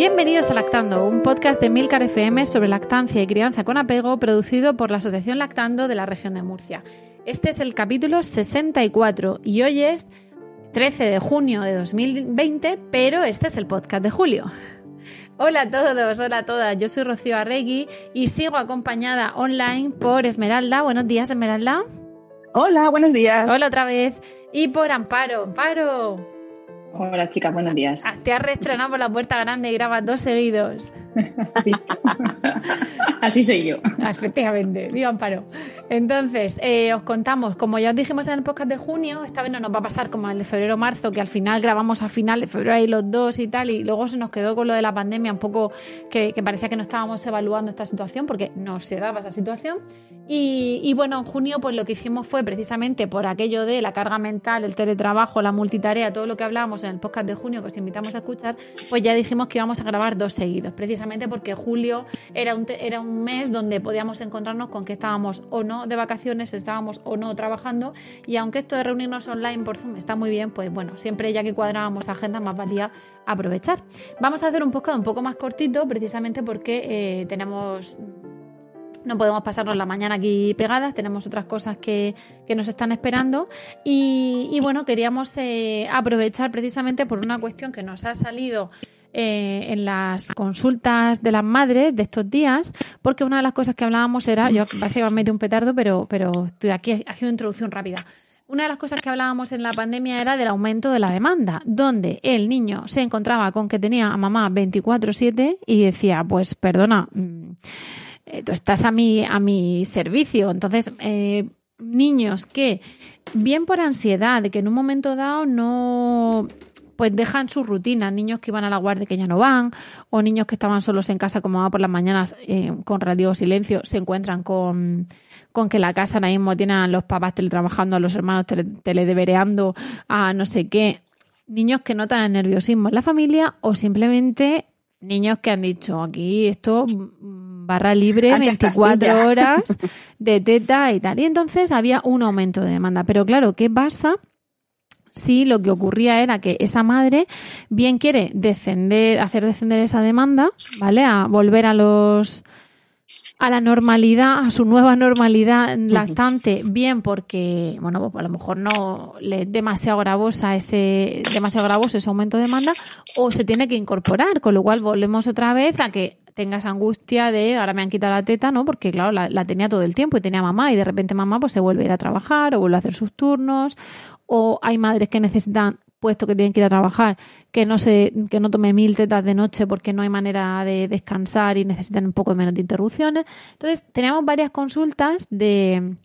Bienvenidos a Lactando, un podcast de Milcar FM sobre lactancia y crianza con apego producido por la Asociación Lactando de la región de Murcia. Este es el capítulo 64 y hoy es 13 de junio de 2020, pero este es el podcast de julio. Hola a todos, hola a todas, yo soy Rocío Arregui y sigo acompañada online por Esmeralda. Buenos días, Esmeralda. Hola, buenos días. Hola otra vez. Y por Amparo. Amparo. Hola chicas, buenos días. Ah, te has reestrenado por la puerta grande y grabas dos seguidos. Así soy yo. Efectivamente, viva Amparo. Entonces, eh, os contamos, como ya os dijimos en el podcast de junio, esta vez no nos va a pasar como el de febrero-marzo, que al final grabamos a final de febrero ahí los dos y tal, y luego se nos quedó con lo de la pandemia un poco que, parecía que no estábamos evaluando esta situación porque no se daba esa situación. Y, bueno, en junio pues lo que hicimos fue precisamente por aquello de la carga mental, el teletrabajo, la multitarea, todo lo que hablábamos en el podcast de junio que os invitamos a escuchar, pues ya dijimos que íbamos a grabar dos seguidos, precisamente porque julio era un, era un mes donde podíamos encontrarnos con que estábamos o no de vacaciones, estábamos o no trabajando y aunque esto de reunirnos online por Zoom está muy bien, pues bueno, siempre ya que cuadrábamos agenda más valía aprovechar. Vamos a hacer un podcast un poco más cortito precisamente porque eh, tenemos no podemos pasarnos la mañana aquí pegadas, tenemos otras cosas que, nos están esperando y, bueno, queríamos eh, aprovechar precisamente por una cuestión que nos ha salido eh, en las consultas de las madres de estos días, porque una de las cosas que hablábamos era, yo parece que me un petardo, pero, pero estoy aquí haciendo introducción rápida. Una de las cosas que hablábamos en la pandemia era del aumento de la demanda, donde el niño se encontraba con que tenía a mamá 24/7 y decía, pues perdona, mm, eh, tú estás a mi, a mi servicio. Entonces, eh, niños que, bien por ansiedad, de que en un momento dado no pues dejan su rutina, niños que iban a la guardia que ya no van, o niños que estaban solos en casa como va por las mañanas eh, con radio silencio, se encuentran con, con que la casa ahora mismo tienen a los papás teletrabajando, a los hermanos teledevereando, a no sé qué. Niños que notan el nerviosismo en la familia o simplemente niños que han dicho aquí esto barra libre, 24 horas de teta y tal. Y entonces había un aumento de demanda. Pero claro, ¿qué pasa? Si lo que ocurría era que esa madre bien quiere descender, hacer descender esa demanda, ¿vale? A volver a los a la normalidad, a su nueva normalidad lactante, bien porque, bueno, pues a lo mejor no le es demasiado gravosa ese, demasiado gravoso ese aumento de demanda, o se tiene que incorporar, con lo cual volvemos otra vez a que tengas angustia de ahora me han quitado la teta, ¿no? Porque claro, la, tenía todo el tiempo y tenía mamá y de repente mamá pues se vuelve a ir a trabajar o vuelve a hacer sus turnos o hay madres que necesitan puesto que tienen que ir a trabajar, que no se, que no tome mil tetas de noche porque no hay manera de descansar y necesitan un poco menos de interrupciones. Entonces, teníamos varias consultas de,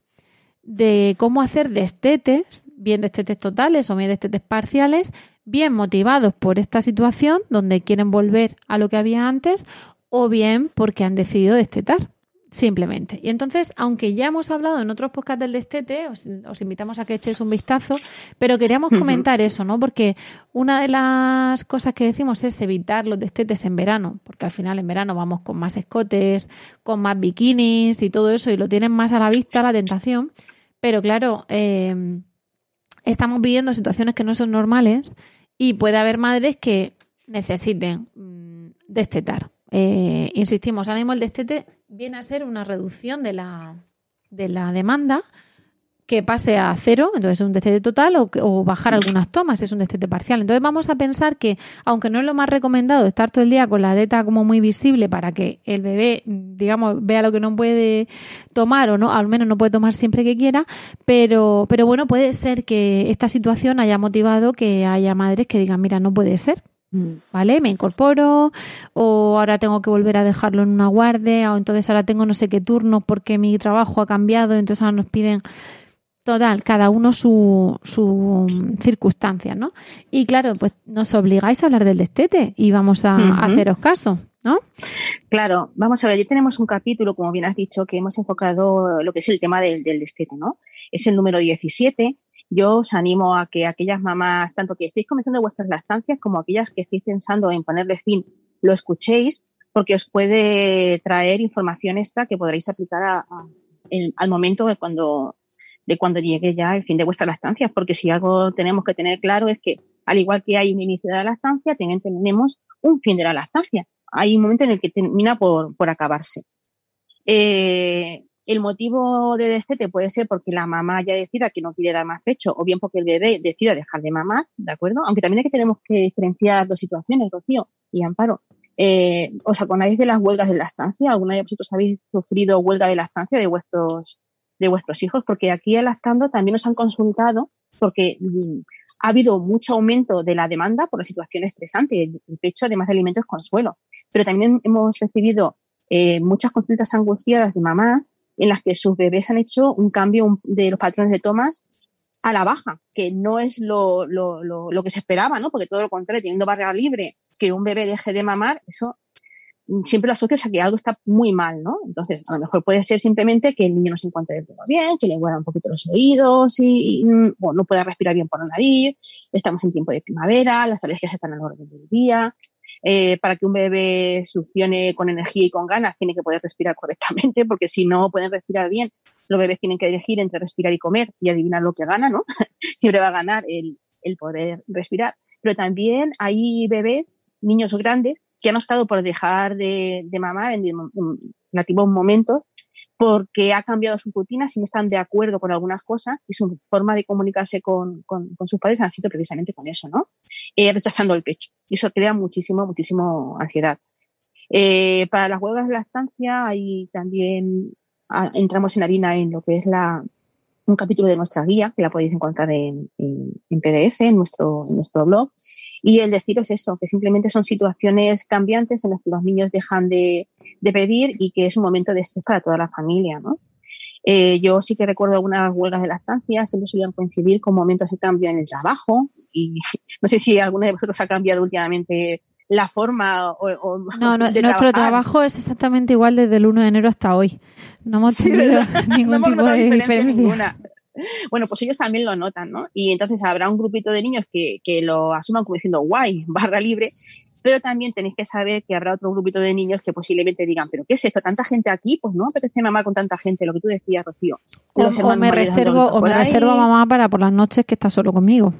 de cómo hacer destetes, bien destetes totales o bien destetes parciales, bien motivados por esta situación donde quieren volver a lo que había antes o bien porque han decidido destetar, simplemente. Y entonces, aunque ya hemos hablado en otros podcasts del destete, os, invitamos a que echéis un vistazo, pero queríamos comentar eso, ¿no? Porque una de las cosas que decimos es evitar los destetes en verano, porque al final en verano vamos con más escotes, con más bikinis y todo eso, y lo tienen más a la vista la tentación. Pero claro, eh, estamos viviendo situaciones que no son normales y puede haber madres que necesiten mm, destetar eh, insistimos, ahora mismo el destete viene a ser una reducción de la, de la demanda que pase a cero, entonces es un destete total, o, bajar algunas tomas, es un destete parcial. Entonces vamos a pensar que, aunque no es lo más recomendado estar todo el día con la teta como muy visible para que el bebé, digamos, vea lo que no puede tomar o no, al menos no puede tomar siempre que quiera, pero, pero bueno, puede ser que esta situación haya motivado que haya madres que digan, mira, no puede ser. ¿Vale? Me incorporo o ahora tengo que volver a dejarlo en una guardia o entonces ahora tengo no sé qué turno porque mi trabajo ha cambiado, entonces ahora nos piden Total, cada uno su, su circunstancia, ¿no? Y claro, pues nos obligáis a hablar del destete y vamos a, haceros caso, ¿no? Claro, vamos a ver, ya tenemos un capítulo, como bien has dicho, que hemos enfocado lo que es el tema del, del destete, ¿no? Es el número 17. Yo os animo a que aquellas mamás, tanto que estéis comenzando vuestras lactancias como aquellas que estéis pensando en ponerle fin, lo escuchéis, porque os puede traer información extra que podréis aplicar al momento de cuando de cuando llegue ya el fin de vuestra lactancia, porque si algo tenemos que tener claro es que al igual que hay un inicio de la lactancia, también tenemos un fin de la lactancia. Hay un momento en el que termina por, por acabarse. Eh, el motivo de destete puede ser porque la mamá ya decida que no quiere dar más pecho o bien porque el bebé decida dejar de mamar, ¿de acuerdo? Aunque también es que tenemos que diferenciar dos situaciones, Rocío y Amparo. Eh, ¿Os acordáis de las huelgas de lactancia? ¿Alguna de vosotros habéis sufrido huelga de lactancia de vuestros de vuestros hijos, porque aquí el lactando también nos han consultado porque mm, ha habido mucho aumento de la demanda por la situación estresante, el, pecho además de alimentos consuelo. Pero también hemos recibido eh, muchas consultas angustiadas de mamás en las que sus bebés han hecho un cambio de los patrones de tomas a la baja, que no es lo, lo, lo, lo que se esperaba, ¿no? Porque todo lo contrario, teniendo barrera libre, que un bebé deje de mamar, eso siempre lo asocias a que algo está muy mal, ¿no? Entonces, a lo mejor puede ser simplemente que el niño no se encuentre todo bien, que le huelan un poquito los oídos y, no pueda respirar bien por la nariz, estamos en tiempo de primavera, las alergias están al orden del día. Eh, para que un bebé succione con energía y con ganas, tiene que poder respirar correctamente, porque si no pueden respirar bien, los bebés tienen que elegir entre respirar y comer y adivinar lo que gana, ¿no? Siempre va a ganar el, el poder respirar. Pero también hay bebés, niños grandes, que han optado por dejar de, de mamar en, relativos momentos porque ha cambiado su rutina, si no están de acuerdo con algunas cosas y su forma de comunicarse con, con, sus padres ha sido precisamente con eso, ¿no? Eh, rechazando el pecho. Y eso crea muchísimo, muchísimo ansiedad. Eh, para las huelgas de la estancia, ahí también ah, entramos en harina en lo que es la, un capítulo de nuestra guía, que la podéis encontrar en, PDF, en nuestro, en nuestro blog. Y el deciros eso, que simplemente son situaciones cambiantes en las que los niños dejan de, de pedir y que es un momento de estrés para toda la familia, ¿no? Eh, yo sí que recuerdo algunas huelgas de lactancia, siempre solían coincidir con momentos de cambio en el trabajo y no sé si alguno de vosotros ha cambiado últimamente la forma o, no, no nuestro trabajo es exactamente igual desde el 1 de enero hasta hoy. No hemos tenido ningún tipo de diferencia. Bueno, pues ellos también lo notan, ¿no? Y entonces habrá un grupito de niños que, que lo asuman como diciendo guay, barra libre, pero también tenéis que saber que habrá otro grupito de niños que posiblemente digan, pero ¿qué es esto? ¿Tanta gente aquí? Pues no apetece mamá con tanta gente, lo que tú decías, Rocío. O, me reservo, o me reservo a mamá para por las noches que está solo conmigo.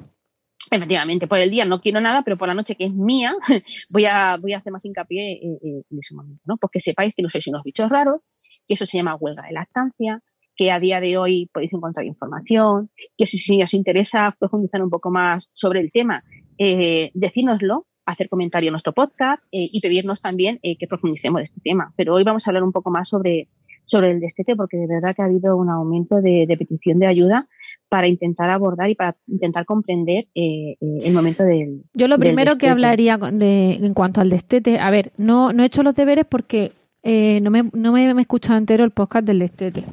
Efectivamente, por el día no quiero nada, pero por la noche que es mía, voy a, voy a hacer más hincapié en, ese momento, ¿no? Porque sepáis que no sois unos bichos raros, que eso se llama huelga de lactancia, que a día de hoy podéis encontrar información, que si, os interesa profundizar un poco más sobre el tema, eh, decínoslo, hacer comentario en nuestro podcast eh, y pedirnos también eh, que profundicemos este tema. Pero hoy vamos a hablar un poco más sobre, sobre el destete, porque de verdad que ha habido un aumento de petición de ayuda para intentar abordar y para intentar comprender eh, eh, el momento del. Yo lo primero que hablaría de, en cuanto al destete, a ver, no, no he hecho los deberes porque eh, no, me, no me, he escuchado entero el podcast del destete.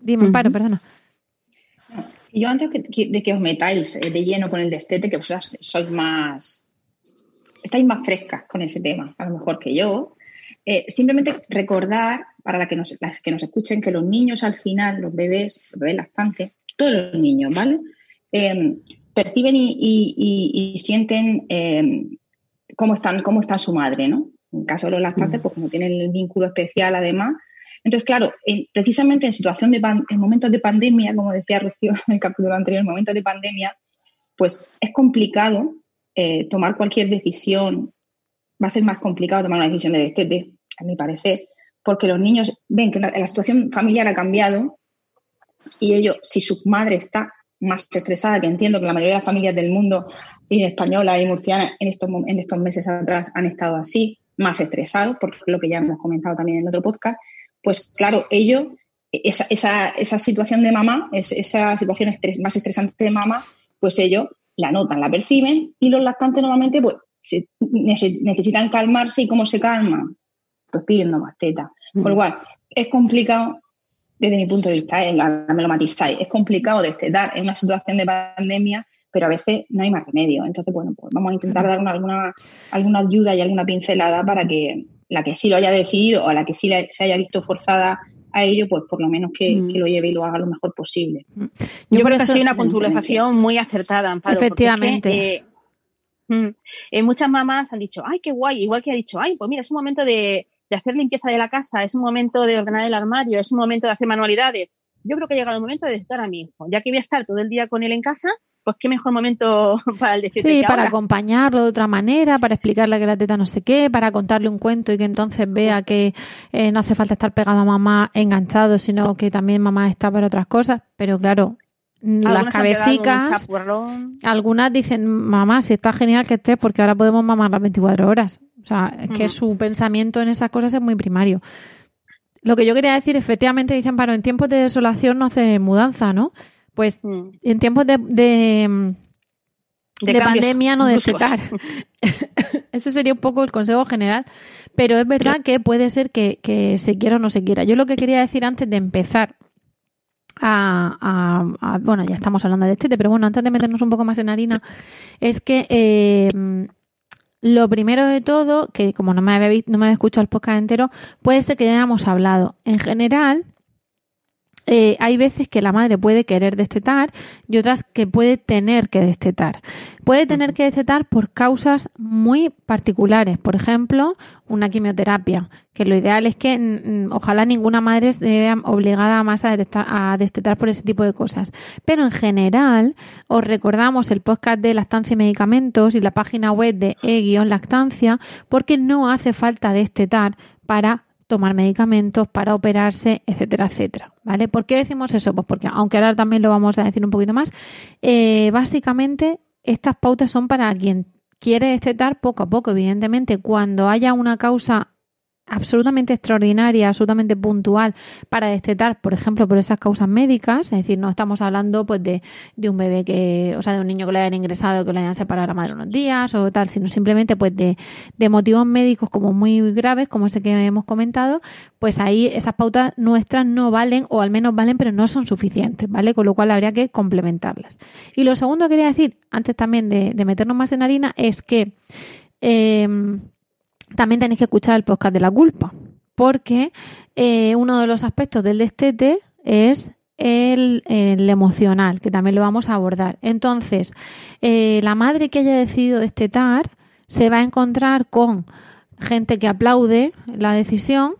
Dime, paro, perdona. Yo antes de que os metáis de lleno con el destete, que vosotras sois más. Estáis más frescas con ese tema, a lo mejor que yo. simplemente recordar para la que nos, las que nos escuchen que los niños al final, los bebés, los bebés lactantes, todos los niños, ¿vale? Em, perciben y, sienten em, cómo, están, cómo está su madre, ¿no? En caso de los lactantes, pues como tienen el vínculo especial además. Entonces, claro, precisamente en situación de en momentos de pandemia, como decía Rocío en el capítulo anterior, en momentos de pandemia, pues es complicado eh, tomar cualquier decisión. Va a ser más complicado tomar una decisión de destete, a mi parecer, porque los niños ven que la situación familiar ha cambiado y ello, si su madre está más estresada, que entiendo que la mayoría de las familias del mundo, y española y murciana, en estos, en estos meses atrás han estado así, más estresados, por lo que ya hemos comentado también en otro podcast, pues claro, ello, esa, esa, esa situación de mamá, esa situación más estresante de mamá, pues ellos la notan, la perciben y los lactantes normalmente pues necesitan calmarse y cómo se calman, pues pidiendo más teta. Por lo cual, es complicado, desde mi punto de vista, eh, me lo matizáis, es complicado destetar en una situación de pandemia, pero a veces no hay más remedio. Entonces, bueno, pues vamos a intentar dar alguna, alguna ayuda y alguna pincelada para que la que sí lo haya decidido o la que sí se haya visto forzada a ello, pues por lo menos que, mm. lo lleve y lo haga lo mejor posible. Mm. Yo, creo que ha sido una puntualización muy acertada, Amparo. Efectivamente. Eh, mm, eh, muchas mamás han dicho, ay, qué guay, igual que ha dicho, ay, pues mira, es un momento de, de hacer limpieza de la casa, es un momento de ordenar el armario, es un momento de hacer manualidades. Yo creo que ha llegado el momento de estar a mi hijo, ya que voy a estar todo el día con él en casa, pues qué mejor momento para el decirte Sí, para acompañarlo de otra manera, para explicarle que la teta no sé qué, para contarle un cuento y que entonces vea que eh, no hace falta estar pegado a mamá enganchado, sino que también mamá está para otras cosas. Pero claro, las cabecicas, algunas dicen, mamá, si está genial que estés porque ahora podemos mamar las 24 horas. O sea, es que su pensamiento en esas cosas es muy primario. Lo que yo quería decir, efectivamente, dicen, para en tiempos de desolación no hace mudanza, ¿no? Pues mm. en tiempos de, de, pandemia no destetar. Ese sería un poco el consejo general. Pero es verdad que puede ser que, se quiera o no se quiera. Yo lo que quería decir antes de empezar a, bueno, ya estamos hablando de este, pero bueno, antes de meternos un poco más en harina, es que eh, lo primero de todo, que como no me había, no me había escuchado el podcast entero, puede ser que ya hayamos hablado. En general, eh, hay veces que la madre puede querer destetar y otras que puede tener que destetar. Puede tener que destetar por causas muy particulares, por ejemplo, una quimioterapia, que lo ideal es que ojalá ninguna madre esté obligada más a, a destetar por ese tipo de cosas. Pero en general, os recordamos el podcast de lactancia y medicamentos y la página web de e-lactancia, porque no hace falta destetar para tomar medicamentos para operarse, etcétera, etcétera. ¿Vale? ¿Por qué decimos eso? Pues porque, aunque ahora también lo vamos a decir un poquito más, eh, básicamente estas pautas son para quien quiere destetar poco a poco. Evidentemente, cuando haya una causa absolutamente extraordinaria, absolutamente puntual para destetar, por ejemplo, por esas causas médicas, es decir, no estamos hablando pues de, de un bebé que, o sea, de un niño que le hayan ingresado, que le hayan separado a la madre unos días o tal, sino simplemente pues de, de motivos médicos como muy graves, como ese que hemos comentado, pues ahí esas pautas nuestras no valen o al menos valen pero no son suficientes, ¿vale? Con lo cual habría que complementarlas. Y lo segundo que quería decir, antes también de, de meternos más en harina, es que eh, también tenéis que escuchar el podcast de la culpa, porque eh, uno de los aspectos del destete es el, emocional, que también lo vamos a abordar. Entonces, eh, la madre que haya decidido destetar se va a encontrar con gente que aplaude la decisión,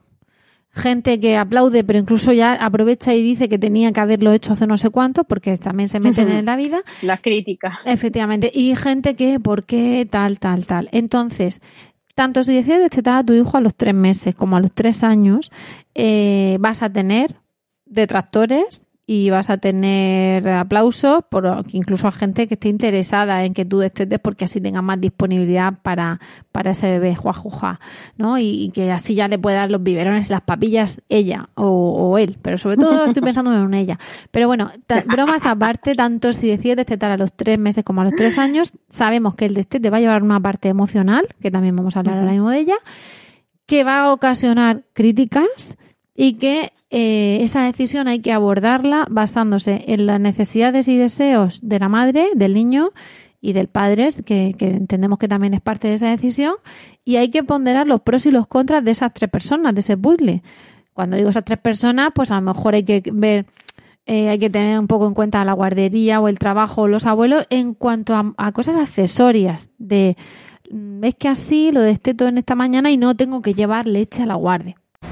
gente que aplaude, pero incluso ya aprovecha y dice que tenía que haberlo hecho hace no sé cuánto, porque también se meten en la vida. Las críticas. Efectivamente. Y gente que, ¿por qué? Tal, tal, tal. Entonces, tanto si decides destetar a tu hijo a los tres meses como a los tres años, eh, vas a tener detractores y vas a tener aplausos por incluso a gente que esté interesada en que tú estés porque así tenga más disponibilidad para, para ese bebé juajuja, ¿no? Y, que así ya le pueda dar los biberones y las papillas ella o, él, pero sobre todo estoy pensando en ella. Pero bueno, bromas aparte, tanto si decides destetar a los tres meses como a los tres años, sabemos que el destete va a llevar una parte emocional, que también vamos a hablar ahora mismo de ella, que va a ocasionar críticas, y que eh, esa decisión hay que abordarla basándose en las necesidades y deseos de la madre, del niño y del padre, que, entendemos que también es parte de esa decisión, y hay que ponderar los pros y los contras de esas tres personas, de ese puzzle. Cuando digo esas tres personas, pues a lo mejor hay que ver, eh, hay que tener un poco en cuenta la guardería o el trabajo o los abuelos en cuanto a, a cosas accesorias de mm, es que así lo desteto en esta mañana y no tengo que llevar leche a la guardia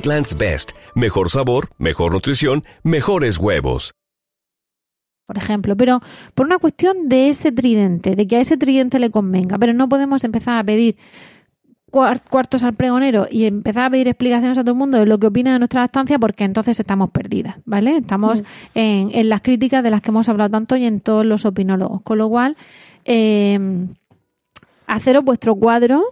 Eggland's Best. Mejor sabor, mejor nutrición, mejores huevos. Por ejemplo, pero por una cuestión de ese tridente, de que a ese tridente le convenga, pero no podemos empezar a pedir cuartos al pregonero y empezar a pedir explicaciones a todo el mundo de lo que opina de nuestra estancia porque entonces estamos perdidas, ¿vale? Estamos mm. en, las críticas de las que hemos hablado tanto y en todos los opinólogos. Con lo cual, eh, haceros vuestro cuadro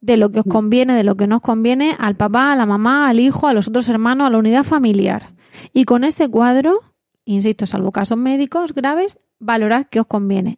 de lo que os conviene, de lo que no os conviene al papá, a la mamá, al hijo, a los otros hermanos, a la unidad familiar. Y con ese cuadro, insisto, salvo casos médicos graves, valorar qué os conviene.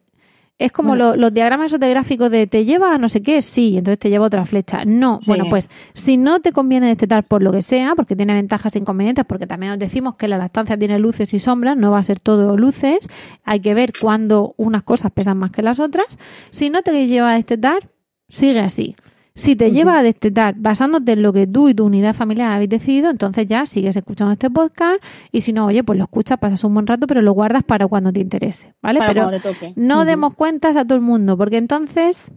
Es como los diagramas gráficos de te lleva a no sé qué, sí, entonces te lleva otra flecha. No, bueno, pues si no te conviene destetar por lo que sea, porque tiene ventajas e inconvenientes, porque también os decimos que la lactancia tiene luces y sombras, no va a ser todo luces, hay que ver cuándo unas cosas pesan más que las otras. Si no te lleva a destetar, sigue así. Si te lleva a destetar basándote en lo que tú y tu unidad familiar habéis decidido, entonces ya sigues escuchando este podcast y si no, oye, pues lo escuchas, pasas un buen rato, pero lo guardas para cuando te interese, ¿vale? pero no demos cuentas a todo el mundo, porque entonces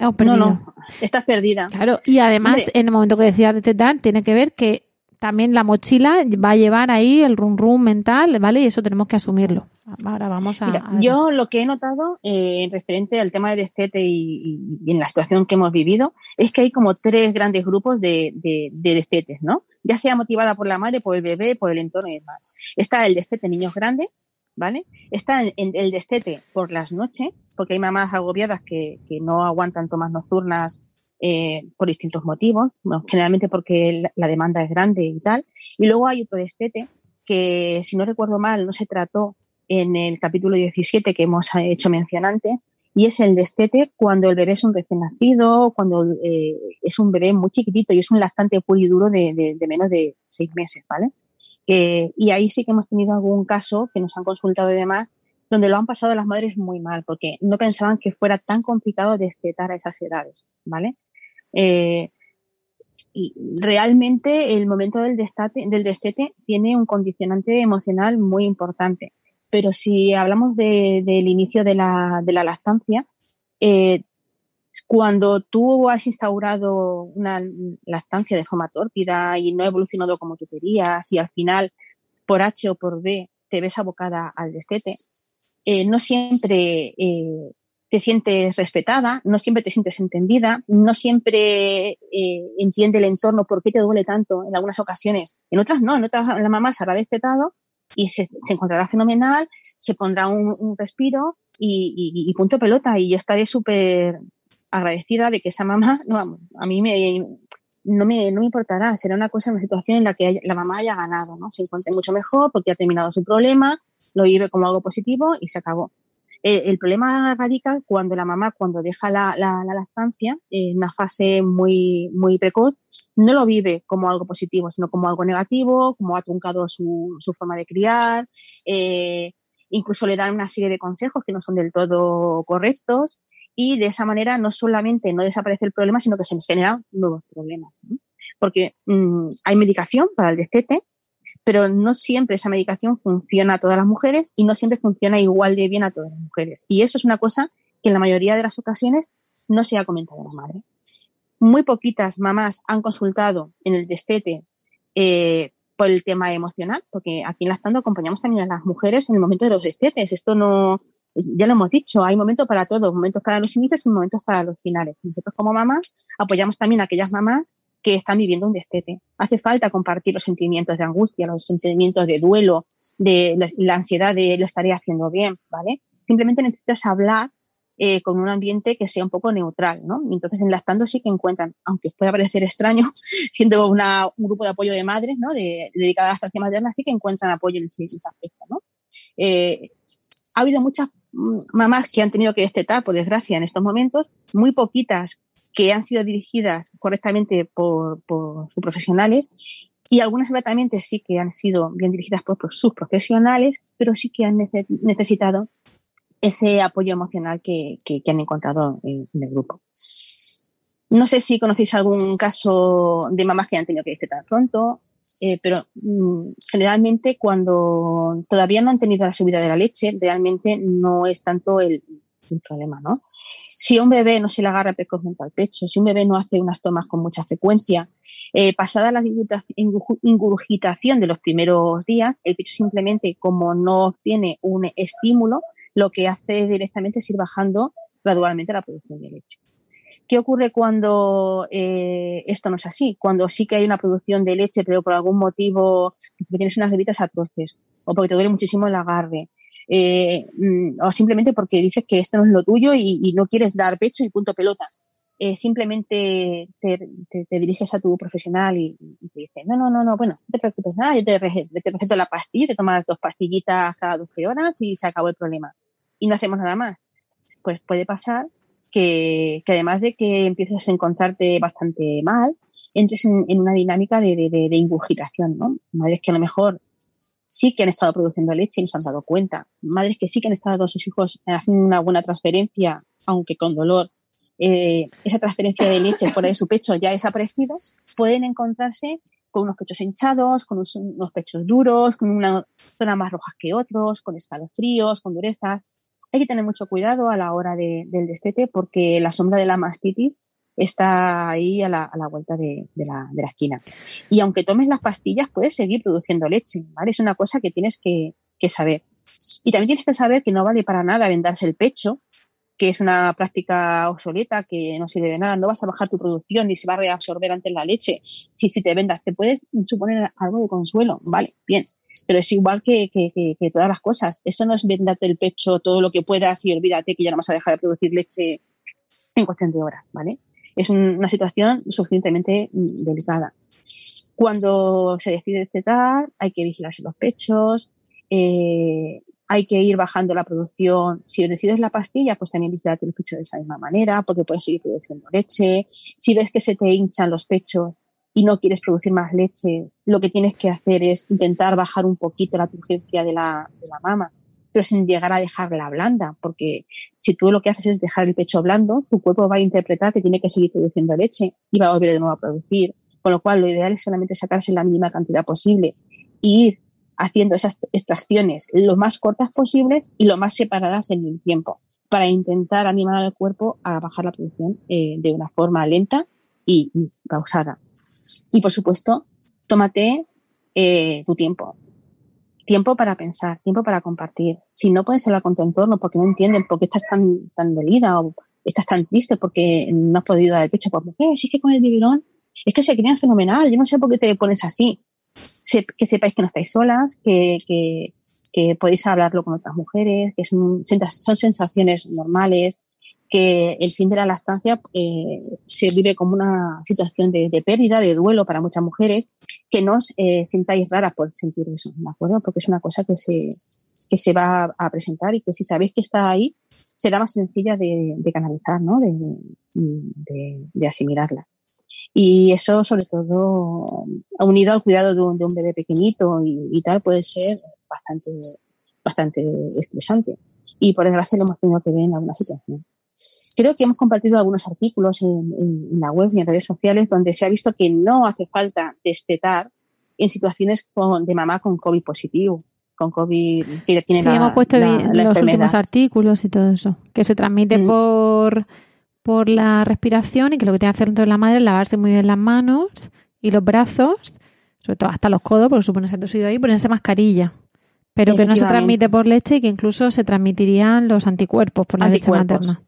hemos perdido. No, no, estás perdida. Claro, y además, en el momento que decidas destetar, tiene que ver que también la mochila va a llevar ahí el rum rum mental, ¿vale? Y eso tenemos que asumirlo. Ahora vamos a. yo lo que he notado eh, en referente al tema de destete y, en la situación que hemos vivido es que hay como tres grandes grupos de, de, destetes, ¿no? Ya sea motivada por la madre, por el bebé, por el entorno y demás. Está el destete niños grandes, ¿vale? Está en, el destete por las noches, porque hay mamás agobiadas que, que no aguantan tomas nocturnas eh, por distintos motivos, generalmente porque la, demanda es grande y tal. Y luego hay otro destete que, si no recuerdo mal, no se trató en el capítulo 17 que hemos hecho mención antes, y es el destete cuando el bebé es un recién nacido, cuando eh, es un bebé muy chiquitito y es un lactante puro y duro de, menos de seis meses, ¿vale? Eh, y ahí sí que hemos tenido algún caso que nos han consultado y demás, donde lo han pasado las madres muy mal, porque no pensaban que fuera tan complicado destetar a esas edades, ¿vale? Eh, realmente el momento del, destate, del destete tiene un condicionante emocional muy importante. Pero si hablamos de, del inicio de la, de la lactancia, eh, cuando tú has instaurado una lactancia de forma tórpida y no ha evolucionado como tú querías y al final por H o por B te ves abocada al destete, eh, no siempre eh, te sientes respetada, no siempre te sientes entendida, no siempre eh, entiende el entorno por qué te duele tanto en algunas ocasiones. En otras no, en otras la mamá se habrá destetado y se, encontrará fenomenal, se pondrá un, respiro y, punto pelota. Y yo estaré súper agradecida de que esa mamá, no, a mí me, no me, no me importará, será una cosa, una situación en la que la mamá haya ganado, ¿no? Se encuentre mucho mejor porque ha terminado su problema, lo vive como algo positivo y se acabó. Eh, el problema radica cuando la mamá, cuando deja la, la, lactancia, en una fase muy, muy precoz, no lo vive como algo positivo, sino como algo negativo, como ha truncado su, su forma de criar, eh, incluso le dan una serie de consejos que no son del todo correctos y de esa manera no solamente no desaparece el problema, sino que se generan nuevos problemas. Porque mm, hay medicación para el destete, pero no siempre esa medicación funciona a todas las mujeres y no siempre funciona igual de bien a todas las mujeres. Y eso es una cosa que en la mayoría de las ocasiones no se ha comentado a la madre. Muy poquitas mamás han consultado en el destete eh, por el tema emocional, porque aquí en Lactando acompañamos también a las mujeres en el momento de los destetes. Esto no, ya lo hemos dicho, hay momentos para todo, momentos para los inicios y momentos para los finales. Nosotros como mamás apoyamos también a aquellas mamás que están viviendo un destete. Hace falta compartir los sentimientos de angustia, los sentimientos de duelo, de la, ansiedad de lo estaré haciendo bien, ¿vale? Simplemente necesitas hablar eh, con un ambiente que sea un poco neutral, ¿no? entonces en Lactando sí que encuentran, aunque pueda parecer extraño, siendo una, un grupo de apoyo de madres, ¿no? De, dedicadas a la estancia materna, sí que encuentran apoyo en ese, aspecto, ¿no? Eh, ha habido muchas mm, mamás que han tenido que destetar, por desgracia, en estos momentos, muy poquitas que han sido dirigidas correctamente por, por sus profesionales Y algunas verdaderamente sí que han sido bien dirigidas por, sus profesionales, pero sí que han necesitado ese apoyo emocional que, han encontrado en, el grupo. No sé si conocéis algún caso de mamás que han tenido que tan pronto, eh, pero mm, generalmente cuando todavía no han tenido la subida de la leche, realmente no es tanto el, problema, ¿no? Si un bebé no se le agarra precozmente al pecho, si un bebé no hace unas tomas con mucha frecuencia, eh, pasada la ingurgitación de los primeros días, el pecho simplemente como no obtiene un estímulo, lo que hace directamente es ir bajando gradualmente la producción de leche. ¿Qué ocurre cuando eh, esto no es así? Cuando sí que hay una producción de leche, pero por algún motivo tienes unas gritas atroces o porque te duele muchísimo el agarre eh, mm, o simplemente porque dices que esto no es lo tuyo y, no quieres dar pecho y punto pelota. Eh, simplemente te, diriges a tu profesional y, te dice, no, no, no, no, bueno, no te preocupes nada, yo te, te receto la pastilla, te tomas dos pastillitas cada 12 horas y se acabó el problema. Y no hacemos nada más. Pues puede pasar que, además de que empieces a encontrarte bastante mal, entres en, una dinámica de, de, ingurgitación, ¿no? Madres que a lo mejor sí que han estado produciendo leche y no se han dado cuenta. Madres que sí que han estado a sus hijos haciendo una buena transferencia, aunque con dolor. Eh, esa transferencia de leche fuera de su pecho ya desaparecido, pueden encontrarse con unos pechos hinchados, con unos, pechos duros, con una zona más rojas que otros, con escalofríos, con durezas hay que tener mucho cuidado a la hora del destete porque la sombra de la mastitis está ahí a la, vuelta de, la, esquina. Y aunque tomes las pastillas, puedes seguir produciendo leche, ¿vale? Es una cosa que tienes que, que saber. Y también tienes que saber que no vale para nada vendarse el pecho que es una práctica obsoleta que no sirve de nada, no vas a bajar tu producción ni se va a reabsorber antes la leche. Si, si te vendas, te puedes suponer algo de consuelo, vale, bien, pero es igual que, que, que, todas las cosas. Eso no es vendarte el pecho todo lo que puedas y olvídate que ya no vas a dejar de producir leche en cuestión de horas, ¿vale? Es una situación suficientemente mm, delicada. Cuando se decide destetar, hay que vigilarse los pechos, eh, hay que ir bajando la producción. Si decides la pastilla, pues también vigilarte los pechos de esa misma manera, porque puedes seguir produciendo leche. Si ves que se te hinchan los pechos y no quieres producir más leche, lo que tienes que hacer es intentar bajar un poquito la turgencia de la, de la mama, pero sin llegar a dejarla blanda, porque si tú lo que haces es dejar el pecho blando, tu cuerpo va a interpretar que tiene que seguir produciendo leche y va a volver de nuevo a producir. Con lo cual, lo ideal es solamente sacarse la mínima cantidad posible e ir haciendo esas extracciones lo más cortas posibles y lo más separadas en el tiempo para intentar animar al cuerpo a bajar la producción eh, de una forma lenta y, pausada. Y por supuesto, tómate eh, tu tiempo. Tiempo para pensar, tiempo para compartir. Si no puedes hablar con tu entorno porque no entienden por qué estás tan, tan dolida o estás tan triste porque no has podido dar el pecho por mujer, si es que con el biberón es que se crían fenomenal, yo no sé por qué te pones así. que sepáis que no estáis solas, que, que, que podéis hablarlo con otras mujeres, que son sensaciones normales, que el fin de la lactancia eh, se vive como una situación de, de, pérdida, de duelo para muchas mujeres, que no os eh, sintáis raras por sentir eso, ¿de acuerdo? Porque es una cosa que se, que se va a presentar y que si sabéis que está ahí, será más sencilla de, de canalizar, ¿no? De, de, asimilarla. Y eso, sobre todo, unido al cuidado de un, un bebé pequeñito y, tal, puede ser bastante, bastante estresante. Y por desgracia lo hemos tenido que ver en alguna situación. Creo que hemos compartido algunos artículos en, en, la web y en redes sociales donde se ha visto que no hace falta destetar en situaciones con, de mamá con COVID positivo con COVID que ya tiene sí, hemos puesto los últimos artículos y todo eso, que se transmite mm. por por la respiración y que lo que tiene que hacer dentro de la madre es lavarse muy bien las manos y los brazos, sobre todo hasta los codos, porque supone ser tosido ahí, ponerse mascarilla. Pero que no se transmite por leche y que incluso se transmitirían los anticuerpos por la leche materna.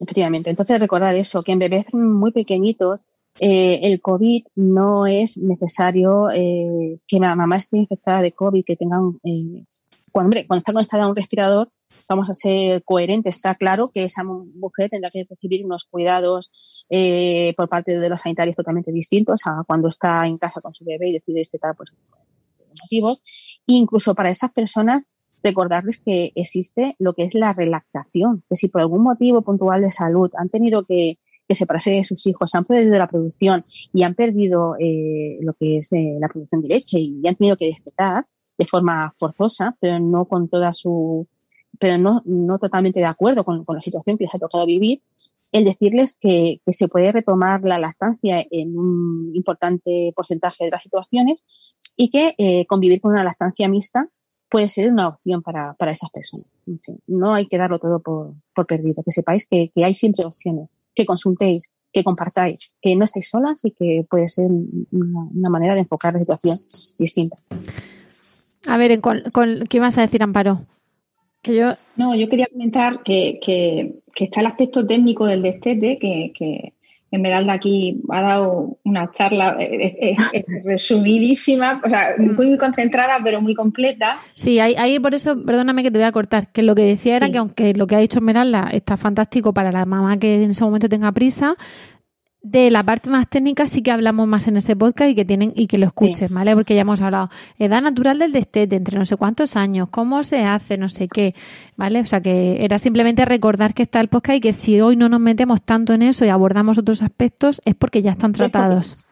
Efectivamente. Entonces, recordar eso, que en bebés muy pequeñitos eh, el COVID no es necesario eh, que la mamá esté infectada de COVID, que tengan, eh, cuando, cuando está conectada a un respirador, vamos a ser coherentes. Está claro que esa mujer tendrá que recibir unos cuidados eh, por parte de los sanitarios totalmente distintos a cuando está en casa con su bebé y decide destetar pues, motivos. Incluso para esas personas, recordarles que existe lo que es la relactación, que si por algún motivo puntual de salud han tenido que que separarse de sus hijos, han perdido la producción y han perdido eh, lo que es eh, la producción de leche y han tenido que destetar de forma forzosa, pero no con toda su, pero no, no totalmente de acuerdo con, con la situación que les ha tocado vivir, el decirles que, que, se puede retomar la lactancia en un importante porcentaje de las situaciones y que eh, convivir con una lactancia mixta puede ser una opción para, para esas personas. No hay que darlo todo por, por perdido, que sepáis que, que, hay siempre opciones, que consultéis, que compartáis, que no estáis solas y que puede ser una, una manera de enfocar la situación distinta. A ver, con, con, ¿qué vas a decir, Amparo? Que yo... No, yo quería comentar que, que, que está el aspecto técnico del destete, que, que Esmeralda aquí ha dado una charla eh, eh, eh, resumidísima, o sea, muy concentrada, pero muy completa. Sí, ahí, ahí, por eso, perdóname que te voy a cortar, que lo que decía era sí. que aunque lo que ha dicho Esmeralda está fantástico para la mamá que en ese momento tenga prisa, de la parte más técnica sí que hablamos más en ese podcast y que tienen y que lo escuchen, sí. ¿vale? Porque ya hemos hablado edad natural del destete entre no sé cuántos años, cómo se hace, no sé qué, ¿vale? O sea que era simplemente recordar que está el podcast y que si hoy no nos metemos tanto en eso y abordamos otros aspectos es porque ya están tratados.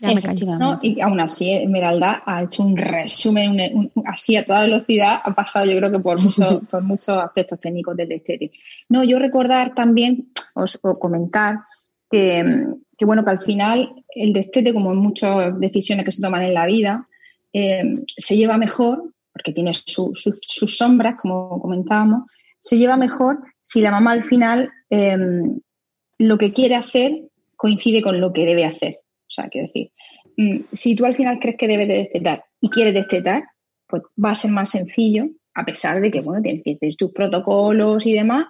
Ya me callo. ¿no? Y aún así, Esmeralda ha hecho un resumen un, un, así a toda velocidad, ha pasado yo creo que por, mucho, por muchos aspectos técnicos del destete. No, yo recordar también, os, o comentar, que, bueno, que al final el destete, como en muchas decisiones que se toman en la vida, eh, se lleva mejor, porque tiene su, su, sus sombras, como comentábamos, se lleva mejor si la mamá al final eh, lo que quiere hacer coincide con lo que debe hacer. O sea, quiero decir, mm, si tú al final crees que debes de destetar y quieres destetar, pues va a ser más sencillo, a pesar de que, bueno, tienes, tienes tus protocolos y demás,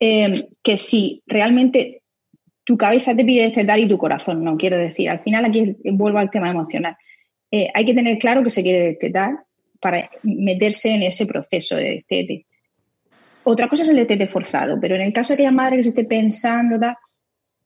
eh, que si realmente tu cabeza te pide destetar y tu corazón no, quiero decir. Al final aquí vuelvo al tema emocional. Eh, hay que tener claro que se quiere destetar para meterse en ese proceso de destete. Otra cosa es el destete forzado, pero en el caso de aquella madre que se esté pensando, da,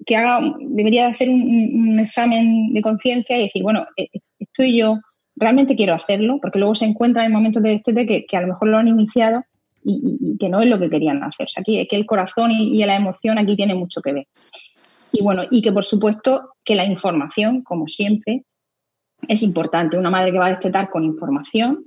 que haga, debería hacer un, examen de conciencia y decir, bueno, eh, estoy yo, realmente quiero hacerlo, porque luego se encuentran en momentos de destete que, a lo mejor lo han iniciado y, que no es lo que querían hacer. O sea, que, que el corazón y, y la emoción aquí tiene mucho que ver. Y bueno, y que por supuesto que la información, como siempre, es importante. Una madre que va a destetar con información,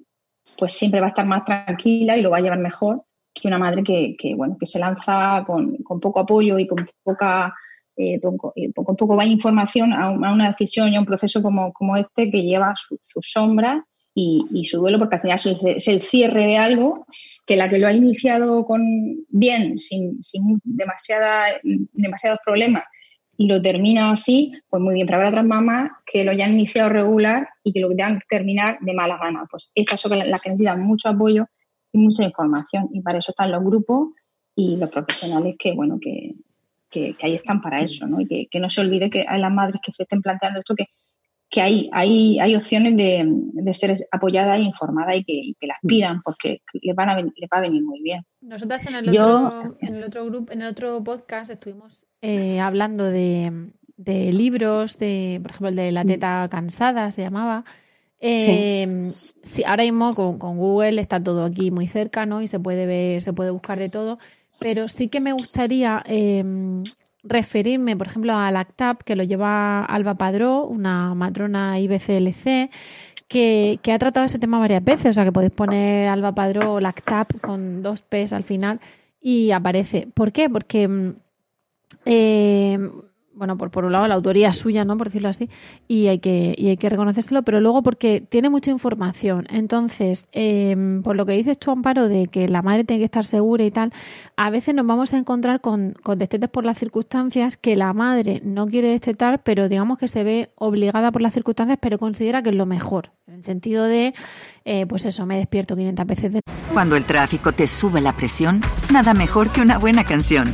pues siempre va a estar más tranquila y lo va a llevar mejor que una madre que, que bueno, que se lanza con, con, poco apoyo y con poca, eh, poco, con poco va información a, a, una decisión y a un proceso como, como este que lleva su, su sombra y, y, su duelo, porque al final es, es, el cierre de algo que la que lo ha iniciado con bien, sin, sin demasiada, demasiados problemas, y lo termina así, pues muy bien. Pero habrá otras mamás que lo hayan iniciado regular y que lo que terminar de mala gana. Pues esas son las que necesitan mucho apoyo y mucha información. Y para eso están los grupos y los profesionales que, bueno, que, que, que ahí están para eso, ¿no? Y que, que, no se olvide que hay las madres que se estén planteando esto, que, que hay, hay, hay opciones de, de ser apoyadas e informadas y que, y que las pidan porque les, van a les va a venir muy bien. Nosotras en el Yo, otro, en el otro grupo, en el otro podcast estuvimos eh, hablando de, de, libros, de, por ejemplo, el de La teta cansada se llamaba. Eh, sí. sí. ahora mismo con, con, Google está todo aquí muy cerca, ¿no? Y se puede ver, se puede buscar de todo. Pero sí que me gustaría eh, referirme, por ejemplo, a Lactap, que lo lleva Alba Padró, una matrona IBCLC, que, que, ha tratado ese tema varias veces. O sea, que podéis poner Alba Padró Lactap con dos P's al final y aparece. ¿Por qué? Porque mm, eh, bueno, por, un lado la autoría suya, ¿no? Por decirlo así, y hay que, y hay que reconocérselo, pero luego porque tiene mucha información. Entonces, eh, por lo que dices tú, Amparo, de que la madre tiene que estar segura y tal, a veces nos vamos a encontrar con, con destetes por las circunstancias que la madre no quiere destetar, pero digamos que se ve obligada por las circunstancias, pero considera que es lo mejor. En el sentido de, eh, pues eso, me despierto 500 veces. De... Cuando el tráfico te sube la presión, nada mejor que una buena canción.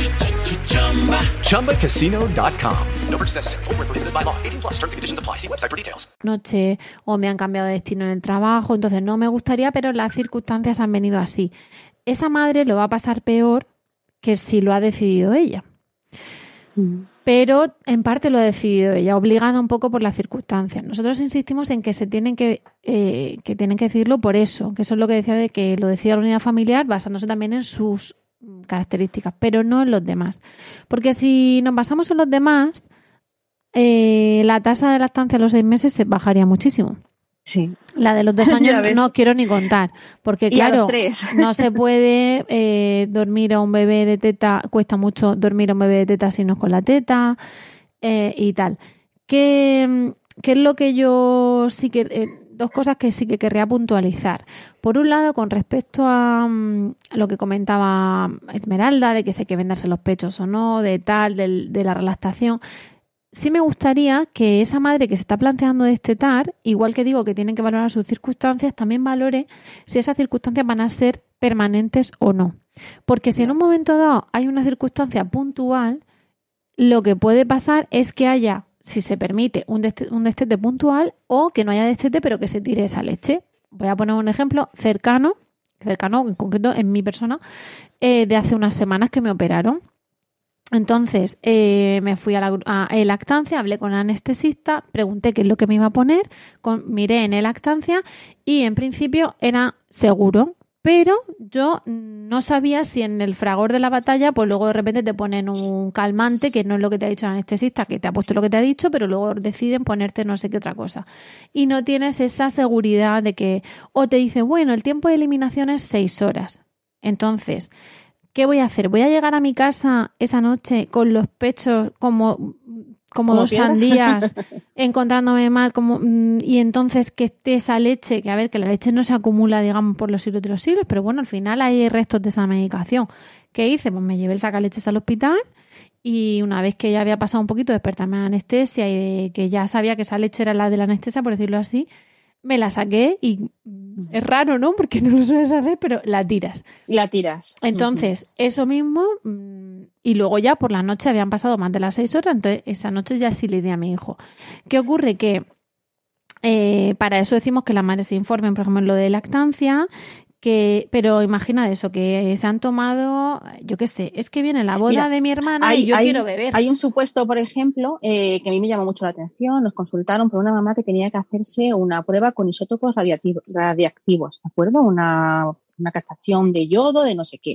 ChumbaCasino.com. No purchase necessary. Full prohibited by law. 18 plus terms and conditions apply. See website for details. Noche o me han cambiado de destino en el trabajo. Entonces no me gustaría, pero las circunstancias han venido así. Esa madre lo va a pasar peor que si lo ha decidido ella. Mm pero en parte lo ha decidido ella, obligada un poco por las circunstancias. Nosotros insistimos en que se tienen que, eh, que tienen que decirlo por eso, que eso es lo que decía de que lo decía la unidad familiar basándose también en sus características, pero no en los demás. Porque si nos basamos en los demás, eh, la tasa de lactancia a los seis meses se bajaría muchísimo. Sí. La de los dos años no quiero ni contar, porque claro, no se puede eh, dormir a un bebé de teta, cuesta mucho dormir a un bebé de teta si no es con la teta eh, y tal. ¿Qué, es lo que yo sí que... Dos cosas que sí que querría puntualizar. Por un lado, con respecto a, mm, lo que comentaba Esmeralda, de que si hay que vendarse los pechos o no, de tal, de la relactación, sí me gustaría que esa madre que se está planteando destetar, igual que digo que tienen que valorar sus circunstancias, también valore si esas circunstancias van a ser permanentes o no. Porque si en un momento dado hay una circunstancia puntual, lo que puede pasar es que haya, si se permite, un, destete, puntual o que no haya destete, pero que se tire esa leche. Voy a poner un ejemplo cercano, cercano en concreto en mi persona, eh, de hace unas semanas que me operaron. Entonces eh, me fui a la lactancia, hablé con la anestesista, pregunté qué es lo que me iba a poner, miré en lactancia y en principio era seguro, pero yo no sabía si en el fragor de la batalla, pues luego de repente te ponen un calmante, que no es lo que te ha dicho el anestesista, que te ha puesto lo que te ha dicho, pero luego deciden ponerte no sé qué otra cosa. Y no tienes esa seguridad de que, o te dice, bueno, el tiempo de eliminación es seis horas. Entonces, ¿qué voy a hacer? ¿Voy a llegar a mi casa esa noche con los pechos como, como, dos sandías, encontrándome mal, como, mm, y entonces que esté esa leche, que a ver, que la leche no se acumula, digamos, por los siglos de los siglos, pero bueno, al final hay restos de esa medicación. ¿Qué hice? Pues me llevé el sacaleches al hospital y una vez que ya había pasado un poquito, despertarme la anestesia y que ya sabía que esa leche era la de la anestesia, por decirlo así, me la saqué y es raro, ¿no? Porque no lo sueles hacer, pero la tiras. La tiras. Entonces, eso mismo, mm, y luego ya por la noche habían pasado más de las seis horas, entonces esa noche ya sí le di a mi hijo. ¿Qué ocurre? Que eh, para eso decimos que las madres se informen, por ejemplo, en lo de lactancia, que, pero imagina eso, que se han tomado, yo qué sé, es que viene la boda de mi hermana y yo quiero beber. Hay un supuesto, por ejemplo, eh, que a mí me llamó mucho la atención, nos consultaron por una mamá que tenía que hacerse una prueba con isótopos radiactivos, ¿de acuerdo? Una, una captación de yodo, de no sé qué.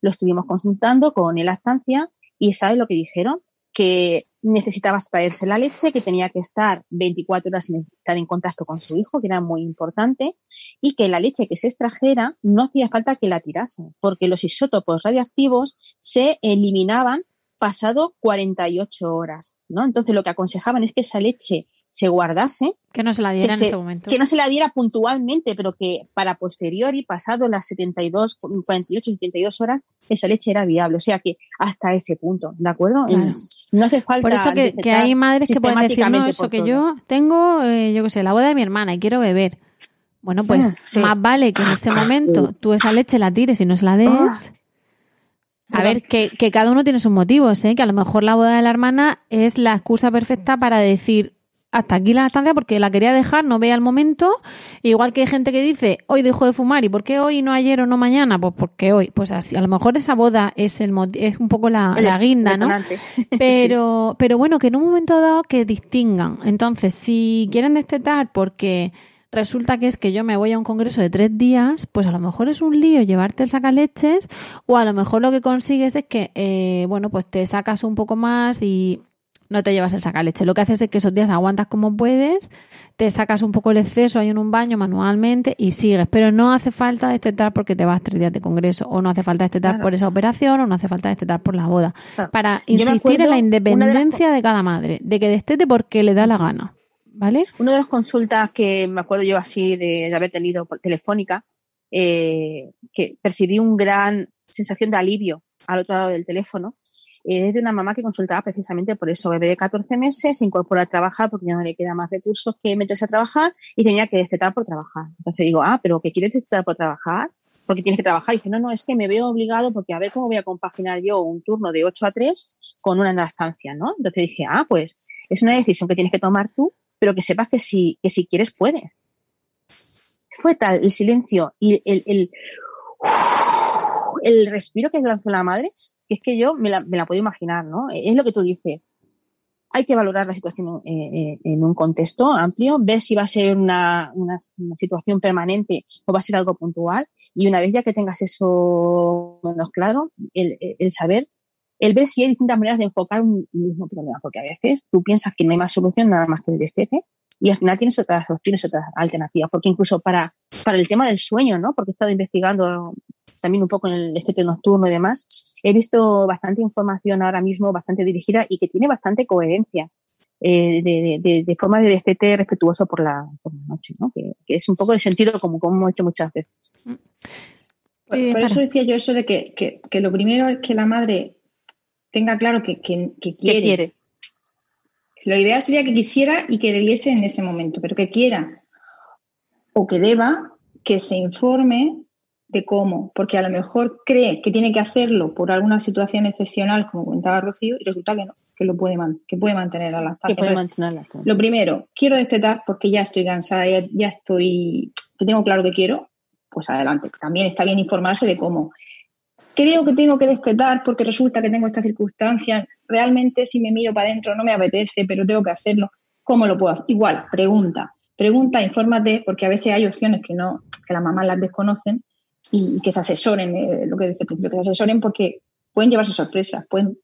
Lo estuvimos consultando con el lactancia y ¿sabe lo que dijeron? Que necesitaba extraerse la leche, que tenía que estar 24 horas sin estar en contacto con su hijo, que era muy importante, y que la leche que se extrajera no hacía falta que la tirase, porque los isótopos radiactivos se eliminaban pasado 48 horas, ¿no? Entonces lo que aconsejaban es que esa leche se guardase. Que no se la diera en ese momento. Que no se la diera puntualmente, pero que para posteriori, pasado las 72, 48, 72 horas, esa leche era viable. O sea que hasta ese punto, ¿de acuerdo? No hace falta. Por eso que, hay madres que pueden decir, no, eso que yo tengo, eh, yo qué sé, la boda de mi hermana y quiero beber. Bueno, pues más vale que en ese momento tú esa leche la tires y no se la des. Ah. A ver, que, que, cada uno tiene sus motivos, ¿eh? que a lo mejor la boda de la hermana es la excusa perfecta para decir, hasta aquí la estancia porque la quería dejar, no veía el momento. Igual que hay gente que dice, hoy dejo de fumar, ¿y por qué hoy no ayer o no mañana? Pues porque hoy, pues así, a lo mejor esa boda es el es un poco la, guinda, ¿no? Pero, pero bueno, que en un momento dado que distingan. Entonces, si quieren destetar porque resulta que es que yo me voy a un congreso de tres días, pues a lo mejor es un lío llevarte el sacaleches, o a lo mejor lo que consigues es que, eh, bueno, pues te sacas un poco más y no te llevas el sacaleche. Lo que haces es que esos días aguantas como puedes, te sacas un poco el exceso ahí en un baño manualmente y sigues. Pero no hace falta destetar porque te vas tres días de congreso, o no hace falta destetar por esa operación, o no hace falta destetar por la boda. Para insistir en la independencia de, cada madre, de que destete porque le da la gana. ¿Vale? Una de las consultas que me acuerdo yo así de, haber tenido por telefónica eh, que percibí un gran sensación de alivio al otro lado del teléfono. Es de una mamá que consultaba precisamente por eso. Bebé de 14 meses se incorpora a trabajar porque ya no le queda más recursos que meterse a trabajar y tenía que destetar por trabajar. Entonces digo, ah, pero ¿qué quieres destetar por trabajar? Porque tienes que trabajar. Y dice, no, no, es que me veo obligado porque a ver cómo voy a compaginar yo un turno de 8 a 3 con una estancia, ¿no? Entonces dije, ah, pues es una decisión que tienes que tomar tú, pero que sepas que si, que si quieres puedes. Fue tal el silencio y el, el, el respiro que lanzó la madre, que es que yo me la, me la puedo imaginar, ¿no? Es lo que tú dices. Hay que valorar la situación eh, eh, en un contexto amplio, ver si va a ser una, una, una, situación permanente o va a ser algo puntual. Y una vez ya que tengas eso menos claro, el, el saber, el ver si hay distintas maneras de enfocar un mismo problema, porque a veces tú piensas que no hay más solución nada más que el destete y al final tienes otras opciones, otras alternativas, porque incluso para, para el tema del sueño, ¿no? Porque he estado investigando también un poco en el destete nocturno y demás, he visto bastante información ahora mismo, bastante dirigida y que tiene bastante coherencia. Eh, de, de, de, forma de destete respetuoso por la, por la noche, ¿no? Que, que, es un poco de sentido como, como hemos hecho muchas veces. Por, por eso decía yo eso de que, que, que, lo primero es que la madre tenga claro que, que, que quiere. quiere. Lo ideal sería que quisiera y que debiese en ese momento, pero que quiera o que deba que se informe de cómo, porque a lo mejor cree que tiene que hacerlo por alguna situación excepcional, como comentaba Rocío, y resulta que no, que lo puede, man que puede mantener a la Que puede mantener la Lo primero, quiero destetar porque ya estoy cansada, ya, ya estoy, que tengo claro que quiero, pues adelante. También está bien informarse de cómo. Creo que tengo que destetar porque resulta que tengo esta circunstancia. Realmente, si me miro para adentro, no me apetece, pero tengo que hacerlo. ¿Cómo lo puedo hacer? Igual, pregunta. Pregunta, infórmate, porque a veces hay opciones que no, que las mamás las desconocen y que se asesoren, eh, lo que dice el principio, que se asesoren porque pueden llevarse sorpresas, pueden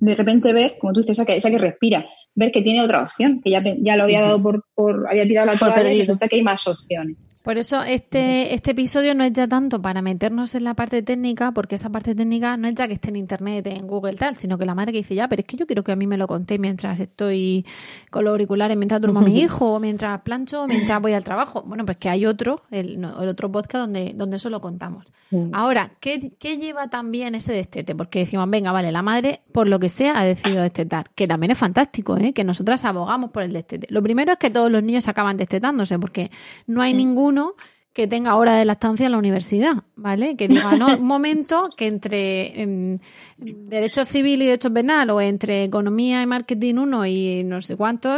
de repente ver, como tú dices, esa que, esa que respira, ver que tiene otra opción, que ya, ya lo había dado por, por había tirado la toalla y resulta que hay más opciones. Por eso este, este episodio no es ya tanto para meternos en la parte técnica, porque esa parte técnica no es ya que esté en internet, en Google tal, sino que la madre que dice, ya, pero es que yo quiero que a mí me lo conté mientras estoy con los auriculares, mientras duermo a mi hijo, o mientras plancho, o mientras voy al trabajo. Bueno, pues que hay otro, el, el otro podcast donde, donde eso lo contamos. Ahora, ¿qué, ¿qué lleva también ese destete? Porque decimos, venga, vale, la madre, por lo que sea, ha decidido destetar, que también es fantástico, ¿eh? que nosotras abogamos por el destete. Lo primero es que todos los niños acaban destetándose, porque no hay que tenga hora de lactancia en la universidad, ¿vale? Que diga, no, un momento que entre eh, derecho civil y derecho penal o entre economía y marketing uno y no sé cuánto,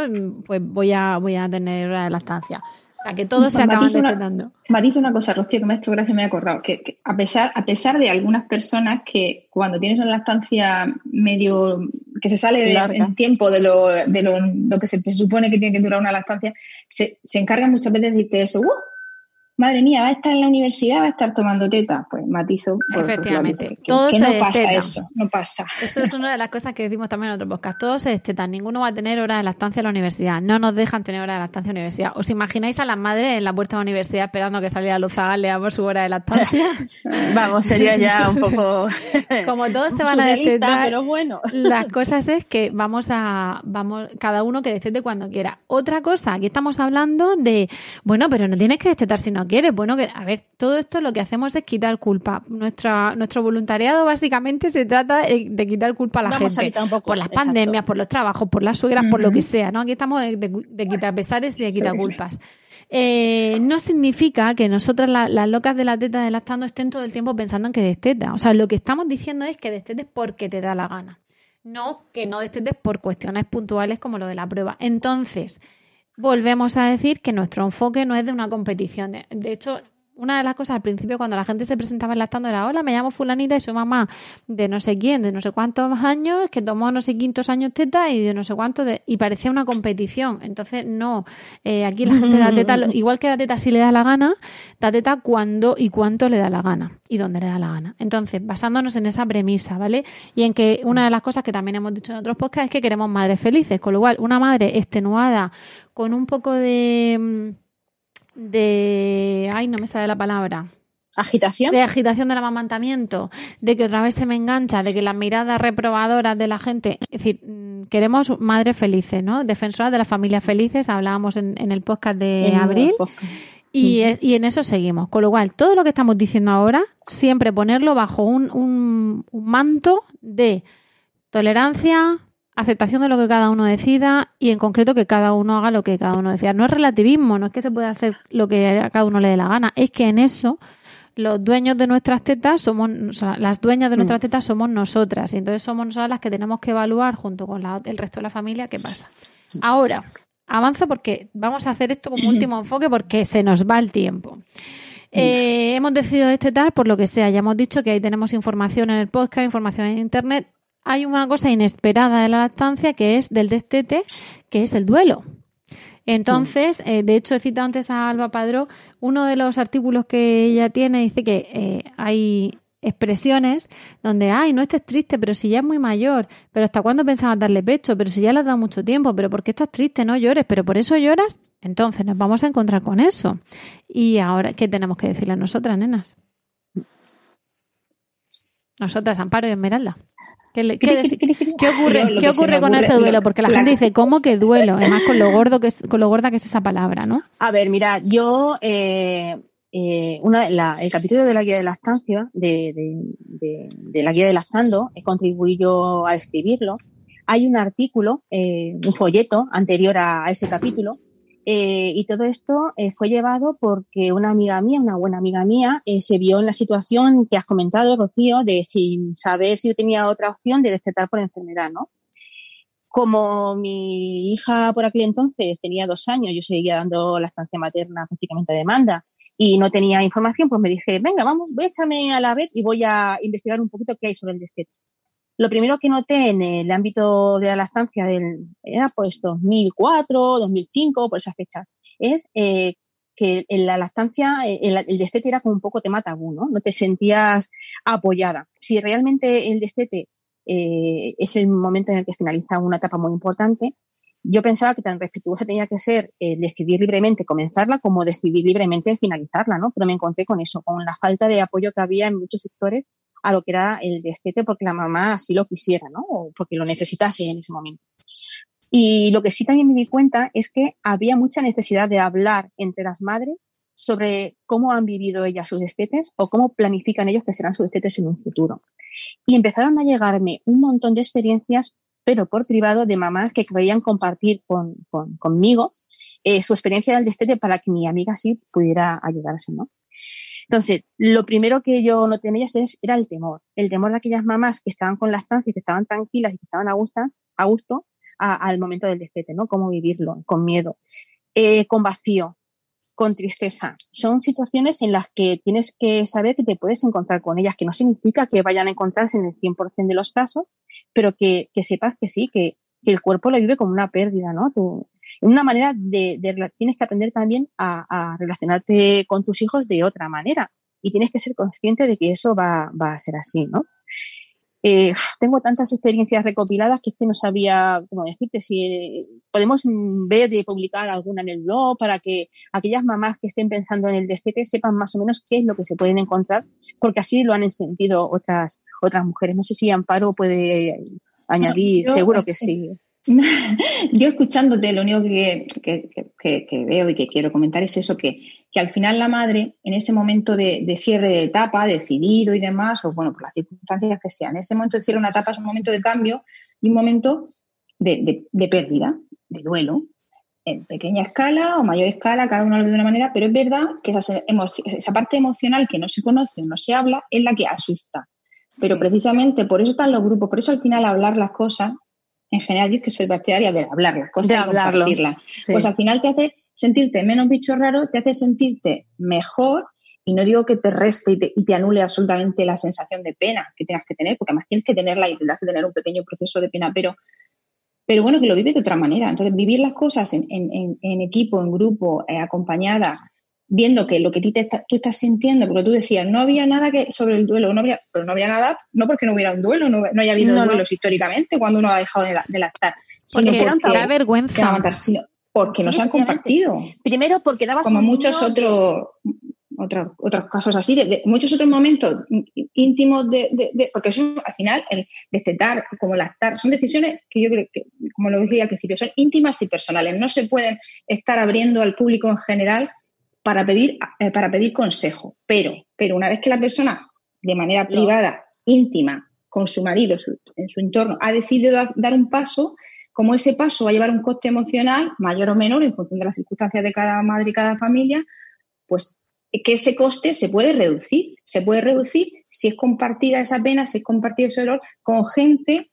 pues voy a, voy a tener hora de lactancia. O sea, que todos se acaban destetando. Me dicho una cosa, Rocío, que me ha hecho gracia me he acordado, que, que, a, pesar, a pesar de algunas personas que cuando tienes una lactancia medio que se sale en tiempo de, lo, de lo, lo que se, se, supone que tiene que durar una lactancia, se, se encargan muchas veces de decirte eso, ¡Uh! Madre mía, va a estar en la universidad, va a estar tomando teta. Pues matizo. Por, Efectivamente. Que, todo que se no desteta. pasa eso, no pasa. Eso es una de las cosas que decimos también en otro podcast. Todo se desteta. Ninguno va a tener hora de lactancia en la universidad. No nos dejan tener hora de lactancia en la universidad. ¿Os imagináis a las madres en la puerta de la universidad esperando que saliera Luzagal le damos su hora de lactancia? Vamos, sería ya un poco. Como todos se van a destetar, pero bueno. las cosas es que vamos a. vamos Cada uno que destete cuando quiera. Otra cosa, aquí estamos hablando de. Bueno, pero no tienes que destetar si no quieres. Bueno, que. A ver, todo esto lo que hacemos es quitar culpa. Nuestra, nuestro voluntariado básicamente se trata de quitar culpa a la Vamos gente. A un poco, por las exacto. pandemias, por los trabajos, por las suegras, uh -huh. por lo que sea, ¿no? Aquí estamos de, de, de quitar pesares y de quitar sí. culpas. Eh, no significa que nosotras, la, las locas de la teta de lactando, estén todo el tiempo pensando en que desteta. O sea, lo que estamos diciendo es que destetes porque te da la gana. No que no destetes por cuestiones puntuales como lo de la prueba. Entonces, volvemos a decir que nuestro enfoque no es de una competición. De, hecho, una de las cosas al principio cuando la gente se presentaba en lactando era hola, me llamo fulanita y soy mamá de no sé quién, de no sé cuántos años, que tomó no sé quintos años teta y de no sé cuánto de, y parecía una competición. Entonces, no, eh, aquí la gente da teta, igual que da teta si le da la gana, da teta cuando y cuánto le da la gana y dónde le da la gana. Entonces, basándonos en esa premisa, ¿vale? Y en que una de las cosas que también hemos dicho en otros podcasts es que queremos madres felices, con lo cual una madre extenuada con un poco de de... Ay, no me sale la palabra. ¿Agitación? De agitación del amamantamiento, de que otra vez se me engancha, de que las miradas reprobadoras de la gente. Es decir, queremos madres felices, ¿no? Defensoras de las familias felices, hablábamos en, en el podcast de en abril. Podcast. Y, es- y en eso seguimos. Con lo cual, todo lo que estamos diciendo ahora, siempre ponerlo bajo un, un- un manto de tolerancia, aceptación de lo que cada uno decida y en concreto que cada uno haga lo que cada uno decida. No es relativismo, no es que se pueda hacer lo que a cada uno le dé la gana, es que en eso los dueños de nuestras tetas somos, o sea, las dueñas de nuestras tetas somos nosotras y entonces somos nosotras las que tenemos que evaluar junto con la- el resto de la familia qué pasa. Ahora, avanza porque vamos a hacer esto como último enfoque porque se nos va el tiempo. Eh, hemos decidido destetar por lo que sea. Ya hemos dicho que ahí tenemos información en el podcast, información en internet. Hay una cosa inesperada de la lactancia que es del destete, que es el duelo. Entonces, eh, de hecho, he citado antes a Alba Padró. Uno de los artículos que ella tiene dice que eh, hay expresiones donde, ay, no estés triste, pero si ya es muy mayor, pero ¿hasta cuándo pensabas darle pecho? Pero si ya le has dado mucho tiempo, pero ¿por qué estás triste? No llores, pero por eso lloras. Entonces nos vamos a encontrar con eso. Y ahora, ¿qué tenemos que decirle a nosotras, nenas? Nosotras, Amparo y Esmeralda. ¿Qué, le- qué ocurre, qué ocurre con ocurre- ese duelo? lo- Porque la, la- gente dice, ¿cómo que duelo? Además, con lo gordo que es, con lo gorda que es esa palabra, ¿no? A ver, mira, yo eh, eh, una, la- el capítulo de la guía de lactancia, de, de, de- de la guía de lactando, eh, contribuí yo a escribirlo. Hay un artículo, eh, un folleto anterior a, a ese capítulo, eh, y todo esto eh, fue llevado porque una amiga mía, una buena amiga mía, eh, se vio en la situación que has comentado, Rocío, de sin saber si tenía otra opción de destetar por enfermedad, ¿no? Como mi hija por aquel entonces tenía dos años, yo seguía dando lactancia materna prácticamente a demanda y no tenía información, pues me dije, venga, vamos, voy a echarme a la red y voy a investigar un poquito qué hay sobre el destete. Lo primero que noté en el ámbito de la lactancia del, era pues 2004, 2005, por esas fechas, es eh, que en la lactancia eh, el, destete era como un poco tema tabú, ¿no? No te sentías apoyada. Si realmente el destete eh, es el momento en el que finaliza una etapa muy importante, yo pensaba que tan respetuosa tenía que ser decidir libremente comenzarla como decidir libremente finalizarla, ¿no? Pero me encontré con eso, con la falta de apoyo que había en muchos sectores a lo que era el destete porque la mamá así lo quisiera, ¿no? O porque lo necesitase en ese momento. Y lo que sí también me di cuenta es que había mucha necesidad de hablar entre las madres sobre cómo han vivido ellas sus destetes o cómo planifican ellos que serán sus destetes en un futuro. Y empezaron a llegarme un montón de experiencias, pero por privado, de mamás que querían compartir con, con- conmigo eh, su experiencia del destete para que mi amiga sí pudiera ayudarse, ¿no? Entonces, lo primero que yo noté en ellas era el temor. El temor de aquellas mamás que estaban con lactancia, que estaban tranquilas y que estaban a gusto, a gusto al momento del destete, ¿no? Cómo vivirlo, con miedo, eh, con vacío, con tristeza. Son situaciones en las que tienes que saber que te puedes encontrar con ellas, que no significa que vayan a encontrarse en el 100% de los casos, pero que, que sepas que sí, que, que el cuerpo lo vive como una pérdida, ¿no? Tú- una manera de, de tienes que aprender también a, a relacionarte con tus hijos de otra manera y tienes que ser consciente de que eso va, va a ser así, ¿no? Eh, tengo tantas experiencias recopiladas que es que no sabía cómo decirte si eh, podemos mm, ver de publicar alguna en el blog para que aquellas mamás que estén pensando en el destete sepan más o menos qué es lo que se pueden encontrar, porque así lo han sentido otras otras mujeres. No sé si Amparo puede añadir, seguro que sí. Yo escuchándote, lo único que, que- que- que veo y que quiero comentar es eso, que, que al final la madre, en ese momento de, de cierre de etapa, decidido y demás, o bueno, por las circunstancias que sean, en ese momento de cierre una etapa es un momento de cambio y un momento de, de- de pérdida, de duelo, en pequeña escala o mayor escala, cada uno lo ve de una manera, pero es verdad que esa, parte emocional que no se conoce o no se habla es la que asusta. Pero Sí. precisamente por eso están los grupos, por eso al final hablar las cosas, en general yo es que soy partidaria de hablar las cosas De y hablarlo. compartirlas. Sí. Pues al final te hace sentirte menos bicho raro, te hace sentirte mejor y no digo que te reste y te, y te anule absolutamente la sensación de pena que tengas que tener, porque además tienes que tenerla y tendrás que tener un pequeño proceso de pena, pero, pero bueno, que lo vives de otra manera. Entonces, vivir las cosas en, en- en- en equipo, en grupo, eh, acompañada, viendo que lo que ti te está- tú estás sintiendo, porque tú decías, no había nada que sobre el duelo, no había, pero no había nada, no porque no hubiera un duelo, no, no haya habido No, no. duelos históricamente cuando uno ha dejado de, la- de lactar, sino Porque eran da vergüenza. aguantar, sino porque no se han compartido Primero porque dabas como muchos otros otros otros casos así, de, de muchos otros momentos íntimos de, de- de- porque eso al final el destetar como lactar son decisiones que yo creo que como lo decía al principio son íntimas y personales no se pueden estar abriendo al público en general para pedir, eh, para pedir consejo. Pero, pero una vez que la persona, de manera privada, íntima, con su marido, en su entorno, ha decidido dar un paso, como ese paso va a llevar un coste emocional mayor o menor en función de las circunstancias de cada madre y cada familia, pues que ese coste se puede reducir. Se puede reducir si es compartida esa pena, si es compartido ese dolor con gente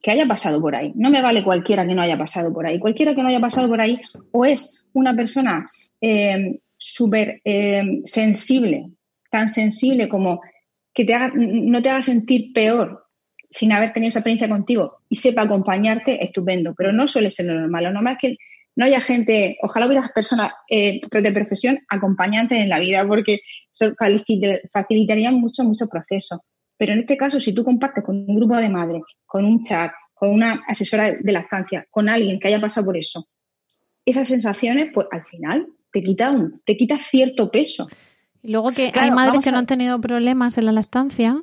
que haya pasado por ahí. No me vale cualquiera que no haya pasado por ahí. Cualquiera que no haya pasado por ahí o es una persona eh, súper eh, sensible, tan sensible como que te haga, no te haga sentir peor sin haber tenido esa experiencia contigo y sepa acompañarte, estupendo. Pero no suele ser lo normal. Lo normal es que no haya gente, ojalá hubiera personas eh, de profesión acompañantes en la vida, porque facilitarían mucho, mucho proceso. Pero en este caso, si tú compartes con un grupo de madres, con un chat, con una asesora de la estancia, con alguien que haya pasado por eso, esas sensaciones, pues al final te quita, un, te quita cierto peso. Y luego que hay madres que no han tenido problemas en la lactancia.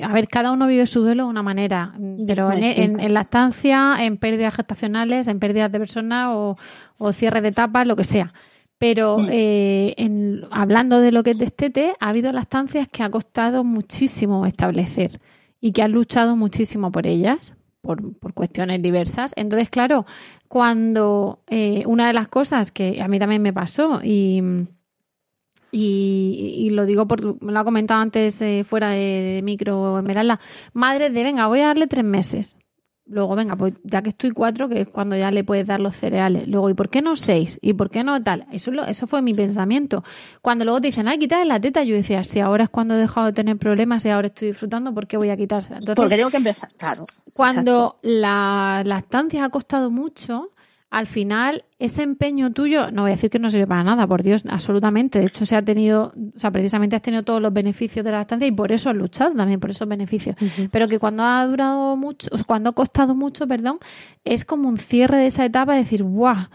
A ver, cada uno vive su duelo de una manera, pero en, en, lactancia, en pérdidas gestacionales, en pérdidas de personas o, o cierre de etapas, lo que sea. Pero eh, en, hablando de lo que es destete, ha habido lactancias que ha costado muchísimo establecer y que han luchado muchísimo por ellas, por, por cuestiones diversas. Entonces, claro, cuando eh, una de las cosas que a mí también me pasó y, y, lo digo porque me lo ha comentado antes eh, fuera de, de, micro Esmeralda, madre de venga, voy a darle tres meses. Luego, venga, pues ya que estoy cuatro, que es cuando ya le puedes dar los cereales. Luego, ¿y por qué no seis? ¿Y por qué no tal? Eso, lo, eso fue mi pensamiento. Cuando luego te dicen, ay, quitarle la teta, yo decía, si ahora es cuando he dejado de tener problemas y ahora estoy disfrutando, ¿por qué voy a quitársela? Entonces, Porque tengo que empezar, claro. Cuando la lactancia ha costado mucho, al final ese empeño tuyo, no voy a decir que no sirve para nada, por Dios, absolutamente. De hecho, se ha tenido, o sea, precisamente has tenido todos los beneficios de la lactancia y por eso has luchado también por esos beneficios. Pero que cuando ha durado mucho, cuando ha costado mucho, perdón, es como un cierre de esa etapa de decir, ¡guau!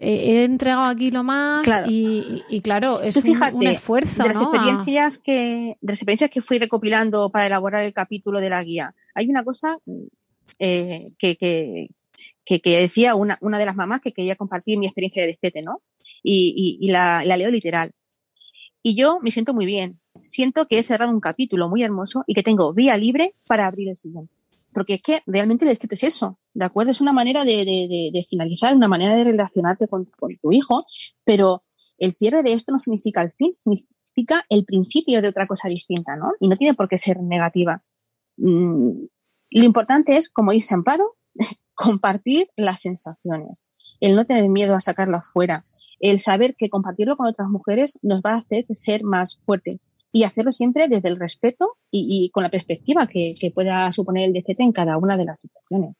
he entregado aquí lo más Y, claro, es un, esfuerzo. De las, experiencias que, de las experiencias que fui recopilando para elaborar el capítulo de la guía, hay una cosa eh, que, que, que, decía una, una de las mamás que quería compartir mi experiencia de destete, ¿no? Y, la, leo literal. Y yo me siento muy bien. Siento que he cerrado un capítulo muy hermoso y que tengo vía libre para abrir el siguiente. Porque es que realmente el destete es eso, ¿de acuerdo? Es una manera de, finalizar, una manera de relacionarte con, con, tu hijo, pero el cierre de esto no significa el fin, significa el principio de otra cosa distinta, ¿no? Y no tiene por qué ser negativa. Mm, lo importante es, como dice Amparo, compartir las sensaciones, el no tener miedo a sacarlas fuera, el saber que compartirlo con otras mujeres nos va a hacer ser más fuerte y hacerlo siempre desde el respeto y, con la perspectiva que, pueda suponer el destete en cada una de las situaciones.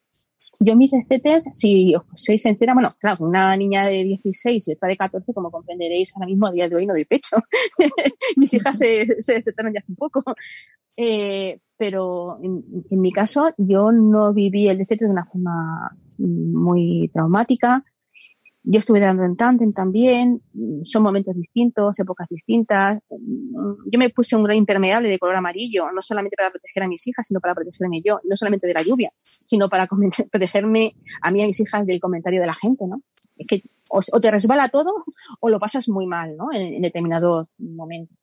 Yo mis destetes, si os soy sincera, bueno, claro, una niña de 16 y otra de 14, como comprenderéis, ahora mismo a día de hoy no doy pecho. mis hijas se, se destetaron ya hace un poco. Eh, pero en, mi caso yo no viví el destete de una forma muy traumática. Yo estuve dando en tándem también, son momentos distintos, épocas distintas. Yo me puse un gran impermeable de color amarillo, no solamente para proteger a mis hijas, sino para protegerme yo, no solamente de la lluvia, sino para protegerme a mí y a mis hijas del comentario de la gente, ¿no? Es que o, te resbala todo o lo pasas muy mal, ¿no? En, en determinados momentos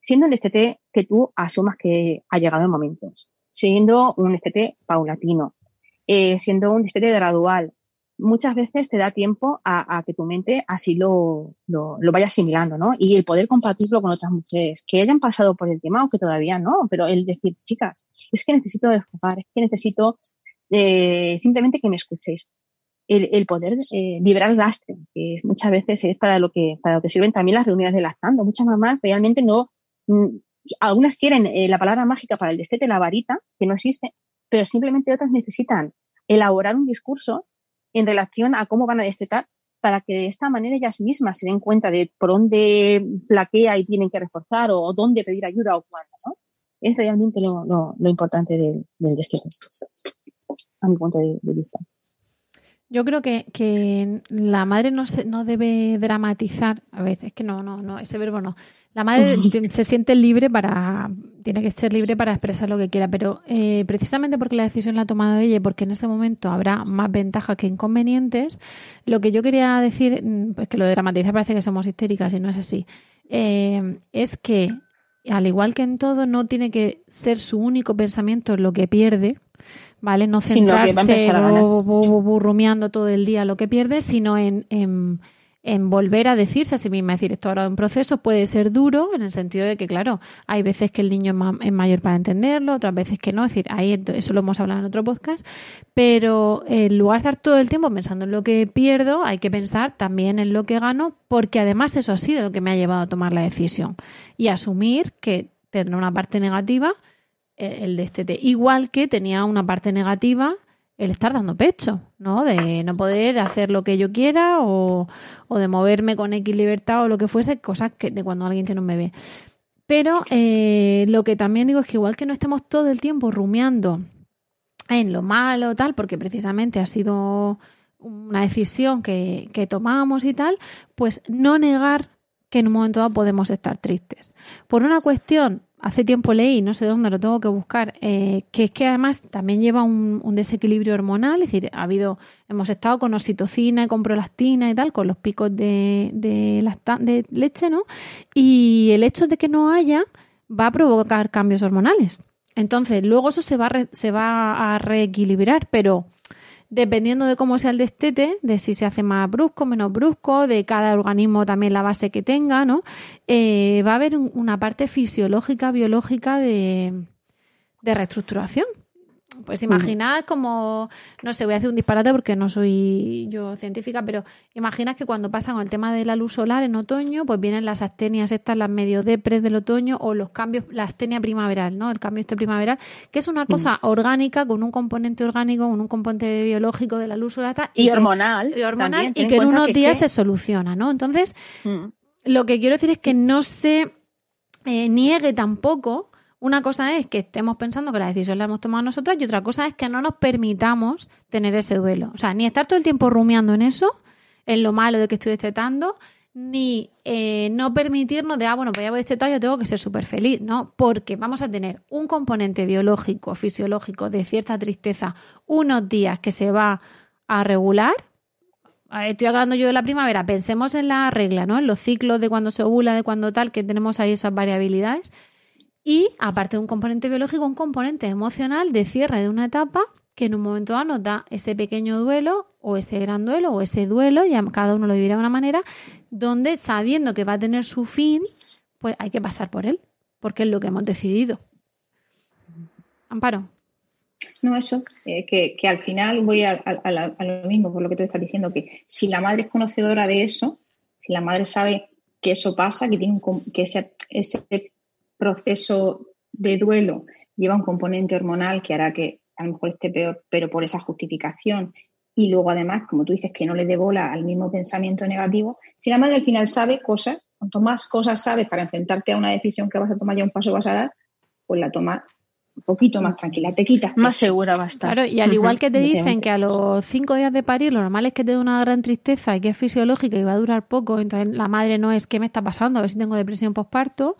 siendo un destete que tú asumas que ha llegado el momento, siendo un destete paulatino, eh, siendo un destete gradual. Muchas veces te da tiempo a, que tu mente así lo, lo, vaya asimilando, ¿no? Y el poder compartirlo con otras mujeres que hayan pasado por el tema o que todavía no, pero el decir, chicas, es que necesito desfogar, es que necesito eh, simplemente que me escuchéis. El, el poder eh, liberar el lastre, que muchas veces es para lo que para lo que sirven también las reuniones de lactando. Muchas mamás realmente no algunas quieren eh, la palabra mágica para el destete, la varita, que no existe, pero simplemente otras necesitan elaborar un discurso en relación a cómo van a destetar para que de esta manera ellas mismas se den cuenta de por dónde flaquea y tienen que reforzar o, dónde pedir ayuda o cuándo, ¿no? Es realmente lo, importante del, destete, a mi punto de vista. Yo creo que, que la madre no, se, no debe dramatizar. A ver, es que no, no, no, ese verbo no. La madre se siente libre para, tiene que ser libre para expresar lo que quiera, pero eh, precisamente porque la decisión la ha tomado ella y porque en ese momento habrá más ventajas que inconvenientes, lo que yo quería decir, mm, pues que lo de dramatizar parece que somos histéricas y no es así, eh, es que al igual que en todo, no tiene que ser su único pensamiento lo que pierde, ¿vale? No centrarse rumiando todo el día lo que pierde, sino en, en en volver a decirse a sí misma, es decir, esto ahora en proceso puede ser duro en el sentido de que, claro, hay veces que el niño es, mayor para entenderlo, otras veces que no, es decir, ahí eso lo hemos hablado en otro podcast, pero en lugar de estar todo el tiempo pensando en lo que pierdo, hay que pensar también en lo que gano, porque además eso ha sido lo que me ha llevado a tomar la decisión. Y asumir que tendrá una parte negativa eh, el de este igual que tenía una parte negativa el estar dando pecho, ¿no? De no poder hacer lo que yo quiera o, de moverme con X libertad o lo que fuese, cosas que de cuando alguien tiene un bebé. Pero eh, lo que también digo es que igual que no estemos todo el tiempo rumiando en lo malo, tal, porque precisamente ha sido una decisión que, que tomamos y tal, pues no negar que en un momento dado podemos estar tristes. Por una cuestión hace tiempo leí, no sé dónde lo tengo que buscar, eh, que es que además también lleva un, desequilibrio hormonal, es decir, ha habido, hemos estado con oxitocina y con prolactina y tal, con los picos de, de, de leche, ¿no? Y el hecho de que no haya va a provocar cambios hormonales. Entonces, luego eso se va, se va a reequilibrar, pero dependiendo de cómo sea el destete, de si se hace más brusco, menos brusco, de cada organismo también la base que tenga, ¿no? Eh, va a haber una parte fisiológica, biológica de, de reestructuración. Pues imaginad como, no sé, voy a hacer un disparate porque no soy yo científica, pero imaginad que cuando pasa con el tema de la luz solar en otoño, pues vienen las astenias estas, las medio depres del otoño o los cambios, la astenia primaveral, ¿no? El cambio este primaveral, que es una cosa orgánica con un componente orgánico, con un componente biológico de la luz solar. Y, hormonal. Y hormonal y que en unos días se soluciona, ¿no? Entonces, mm. lo que quiero decir es que no se eh, niegue tampoco una cosa es que estemos pensando que la decisión la hemos tomado nosotras y otra cosa es que no nos permitamos tener ese duelo. O sea, ni estar todo el tiempo rumiando en eso, en lo malo de que estoy destetando, ni eh, no permitirnos de, ah, bueno, pues ya voy destetado, yo tengo que ser súper feliz, ¿no? Porque vamos a tener un componente biológico, fisiológico de cierta tristeza unos días que se va a regular. Estoy hablando yo de la primavera, pensemos en la regla, ¿no? En los ciclos de cuando se ovula, de cuando tal, que tenemos ahí esas variabilidades y, aparte de un componente biológico, un componente emocional de cierre de una etapa que en un momento dado nos da ese pequeño duelo o ese gran duelo o ese duelo, ya cada uno lo vivirá de una manera, donde sabiendo que va a tener su fin, pues hay que pasar por él, porque es lo que hemos decidido. Amparo. No, eso, eh, que, que, al final voy a, lo mismo, por lo que tú estás diciendo, que si la madre es conocedora de eso, si la madre sabe que eso pasa, que tiene que ese, ese proceso de duelo lleva un componente hormonal que hará que a lo mejor esté peor, pero por esa justificación. Y luego, además, como tú dices, que no le dé bola al mismo pensamiento negativo. Si la madre al final sabe cosas, cuanto más cosas sabes para enfrentarte a una decisión que vas a tomar ya un paso vas a dar, pues la tomas un poquito más tranquila, te quitas. Más segura va a estar. Claro, y al igual que te dicen que a los cinco días de parir lo normal es que te dé una gran tristeza y que es fisiológica y va a durar poco, entonces la madre no es qué me está pasando, a ver si tengo depresión postparto,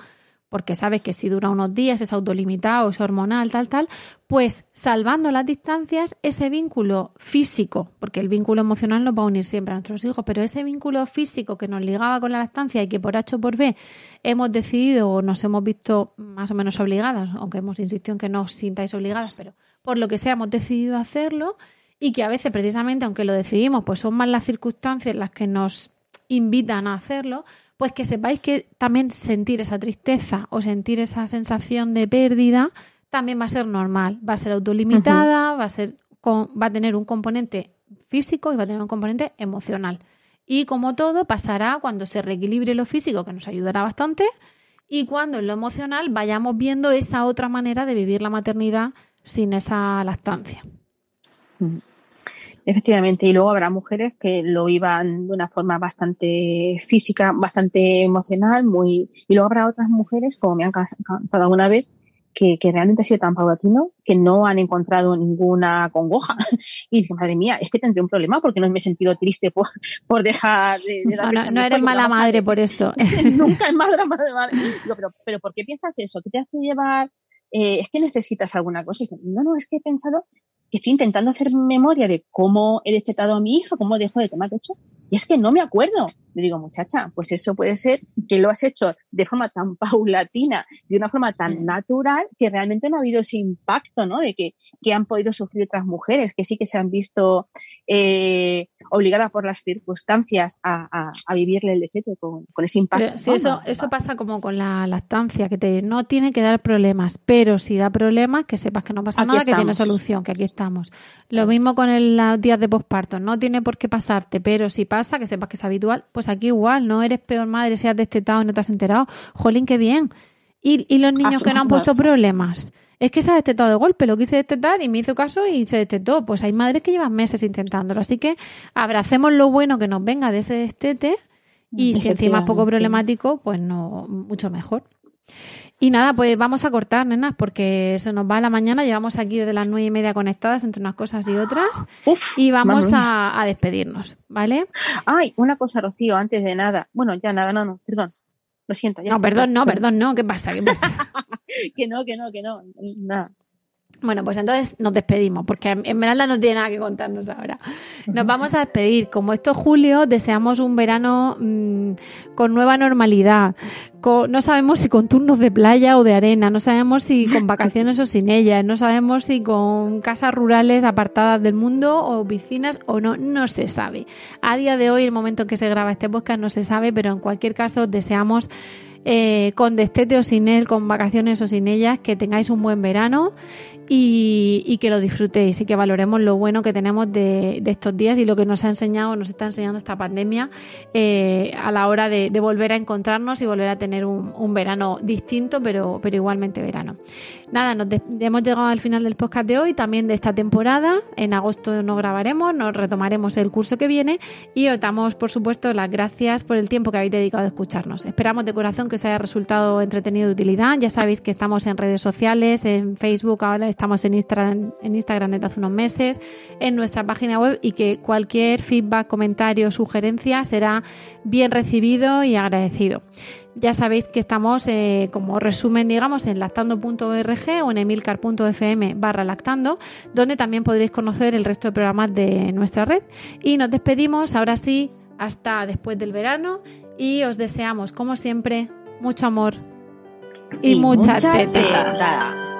porque sabes que si dura unos días es autolimitado, es hormonal, tal, tal, pues salvando las distancias, ese vínculo físico, porque el vínculo emocional nos va a unir siempre a nuestros hijos, pero ese vínculo físico que nos ligaba con la lactancia y que por H o por B hemos decidido o nos hemos visto más o menos obligadas, aunque hemos insistido en que no os sintáis obligadas, pero por lo que sea hemos decidido hacerlo y que a veces precisamente, aunque lo decidimos, pues son más las circunstancias las que nos invitan a hacerlo, pues que sepáis que también sentir esa tristeza o sentir esa sensación de pérdida también va a ser normal, va a ser autolimitada, va a ser va a tener un componente físico y va a tener un componente emocional. Y como todo, pasará cuando se reequilibre lo físico, que nos ayudará bastante, y cuando en lo emocional vayamos viendo esa otra manera de vivir la maternidad sin esa lactancia. Efectivamente, y luego habrá mujeres que lo iban de una forma bastante física, bastante emocional, muy y luego habrá otras mujeres, como me han contado alguna vez, que, que, realmente ha sido tan paulatino que no han encontrado ninguna congoja. Y dice, madre mía, es que tendré un problema porque no me he sentido triste por, por dejar de, de No, no, no eres mala madre por eso. Nunca es madre, madre, madre. Digo, pero, pero ¿por qué piensas eso? ¿Qué te hace llevar? Eh, es que necesitas alguna cosa. Y no, no, es que he pensado estoy intentando hacer memoria de cómo he destetado a mi hijo, cómo dejo de tomar pecho, y es que no me acuerdo. Le digo, muchacha, pues eso puede ser que lo has hecho de forma tan paulatina, de una forma tan natural, que realmente no ha habido ese impacto, ¿no? De que, que han podido sufrir otras mujeres, que sí que se han visto eh, obligadas por las circunstancias a, a, a vivirle el destete con, con, ese impacto. Sí, eso, eso pasa como con la lactancia, que te, no tiene que dar problemas, pero si da problemas, que sepas que no pasa aquí nada, estamos. que tiene solución, que aquí estamos. Lo mismo con el, los días de posparto, no tiene por qué pasarte, pero si pasa, que sepas que es habitual, pues aquí igual, no eres peor madre si has destetado y no te has enterado. Jolín, qué bien. Y, y los niños que no han puesto problemas. Es que se ha destetado de golpe, lo quise destetar y me hizo caso y se destetó. Pues hay madres que llevan meses intentándolo. Así que abracemos lo bueno que nos venga de ese destete y si encima es poco problemático, pues no, mucho mejor. Y nada, pues vamos a cortar, nenas, porque se nos va la mañana. Llevamos aquí desde las nueve y media conectadas entre unas cosas y otras. Uf, y vamos a, a, despedirnos, ¿vale? Ay, una cosa, Rocío, antes de nada. Bueno, ya nada, no, no, perdón. Lo siento. Ya no, perdón, no, perdón, no. ¿Qué pasa? ¿Qué pasa? que no, que no, que no. Nada. Bueno, pues entonces nos despedimos, porque Esmeralda no tiene nada que contarnos ahora. Nos vamos a despedir. Como esto es julio, deseamos un verano mmm, con nueva normalidad. No sabemos si con turnos de playa o de arena, no sabemos si con vacaciones o sin ellas, no sabemos si con casas rurales apartadas del mundo o piscinas o no, no se sabe. A día de hoy, el momento en que se graba este podcast, no se sabe, pero en cualquier caso deseamos eh, con destete o sin él, con vacaciones o sin ellas, que tengáis un buen verano y, y, que lo disfrutéis y que valoremos lo bueno que tenemos de, estos días y lo que nos ha enseñado, nos está enseñando esta pandemia eh, a la hora de, volver a encontrarnos y volver a tener un, un verano distinto, pero, pero igualmente verano. Nada, nos hemos llegado al final del podcast de hoy, también de esta temporada. En agosto no grabaremos, nos retomaremos el curso que viene y os damos, por supuesto, las gracias por el tiempo que habéis dedicado a escucharnos. Esperamos de corazón que os haya resultado entretenido de utilidad. Ya sabéis que estamos en redes sociales, en Facebook, ahora estamos en Instagram, en Instagram desde hace unos meses, en nuestra página web y que cualquier feedback, comentario, sugerencia será bien recibido y agradecido. Ya sabéis que estamos eh, como resumen, digamos, en lactando.org o en emilcar.fm barra lactando, donde también podréis conocer el resto de programas de nuestra red. Y nos despedimos, ahora sí, hasta después del verano y os deseamos, como siempre, mucho amor y, y mucha, mucha teta. teta.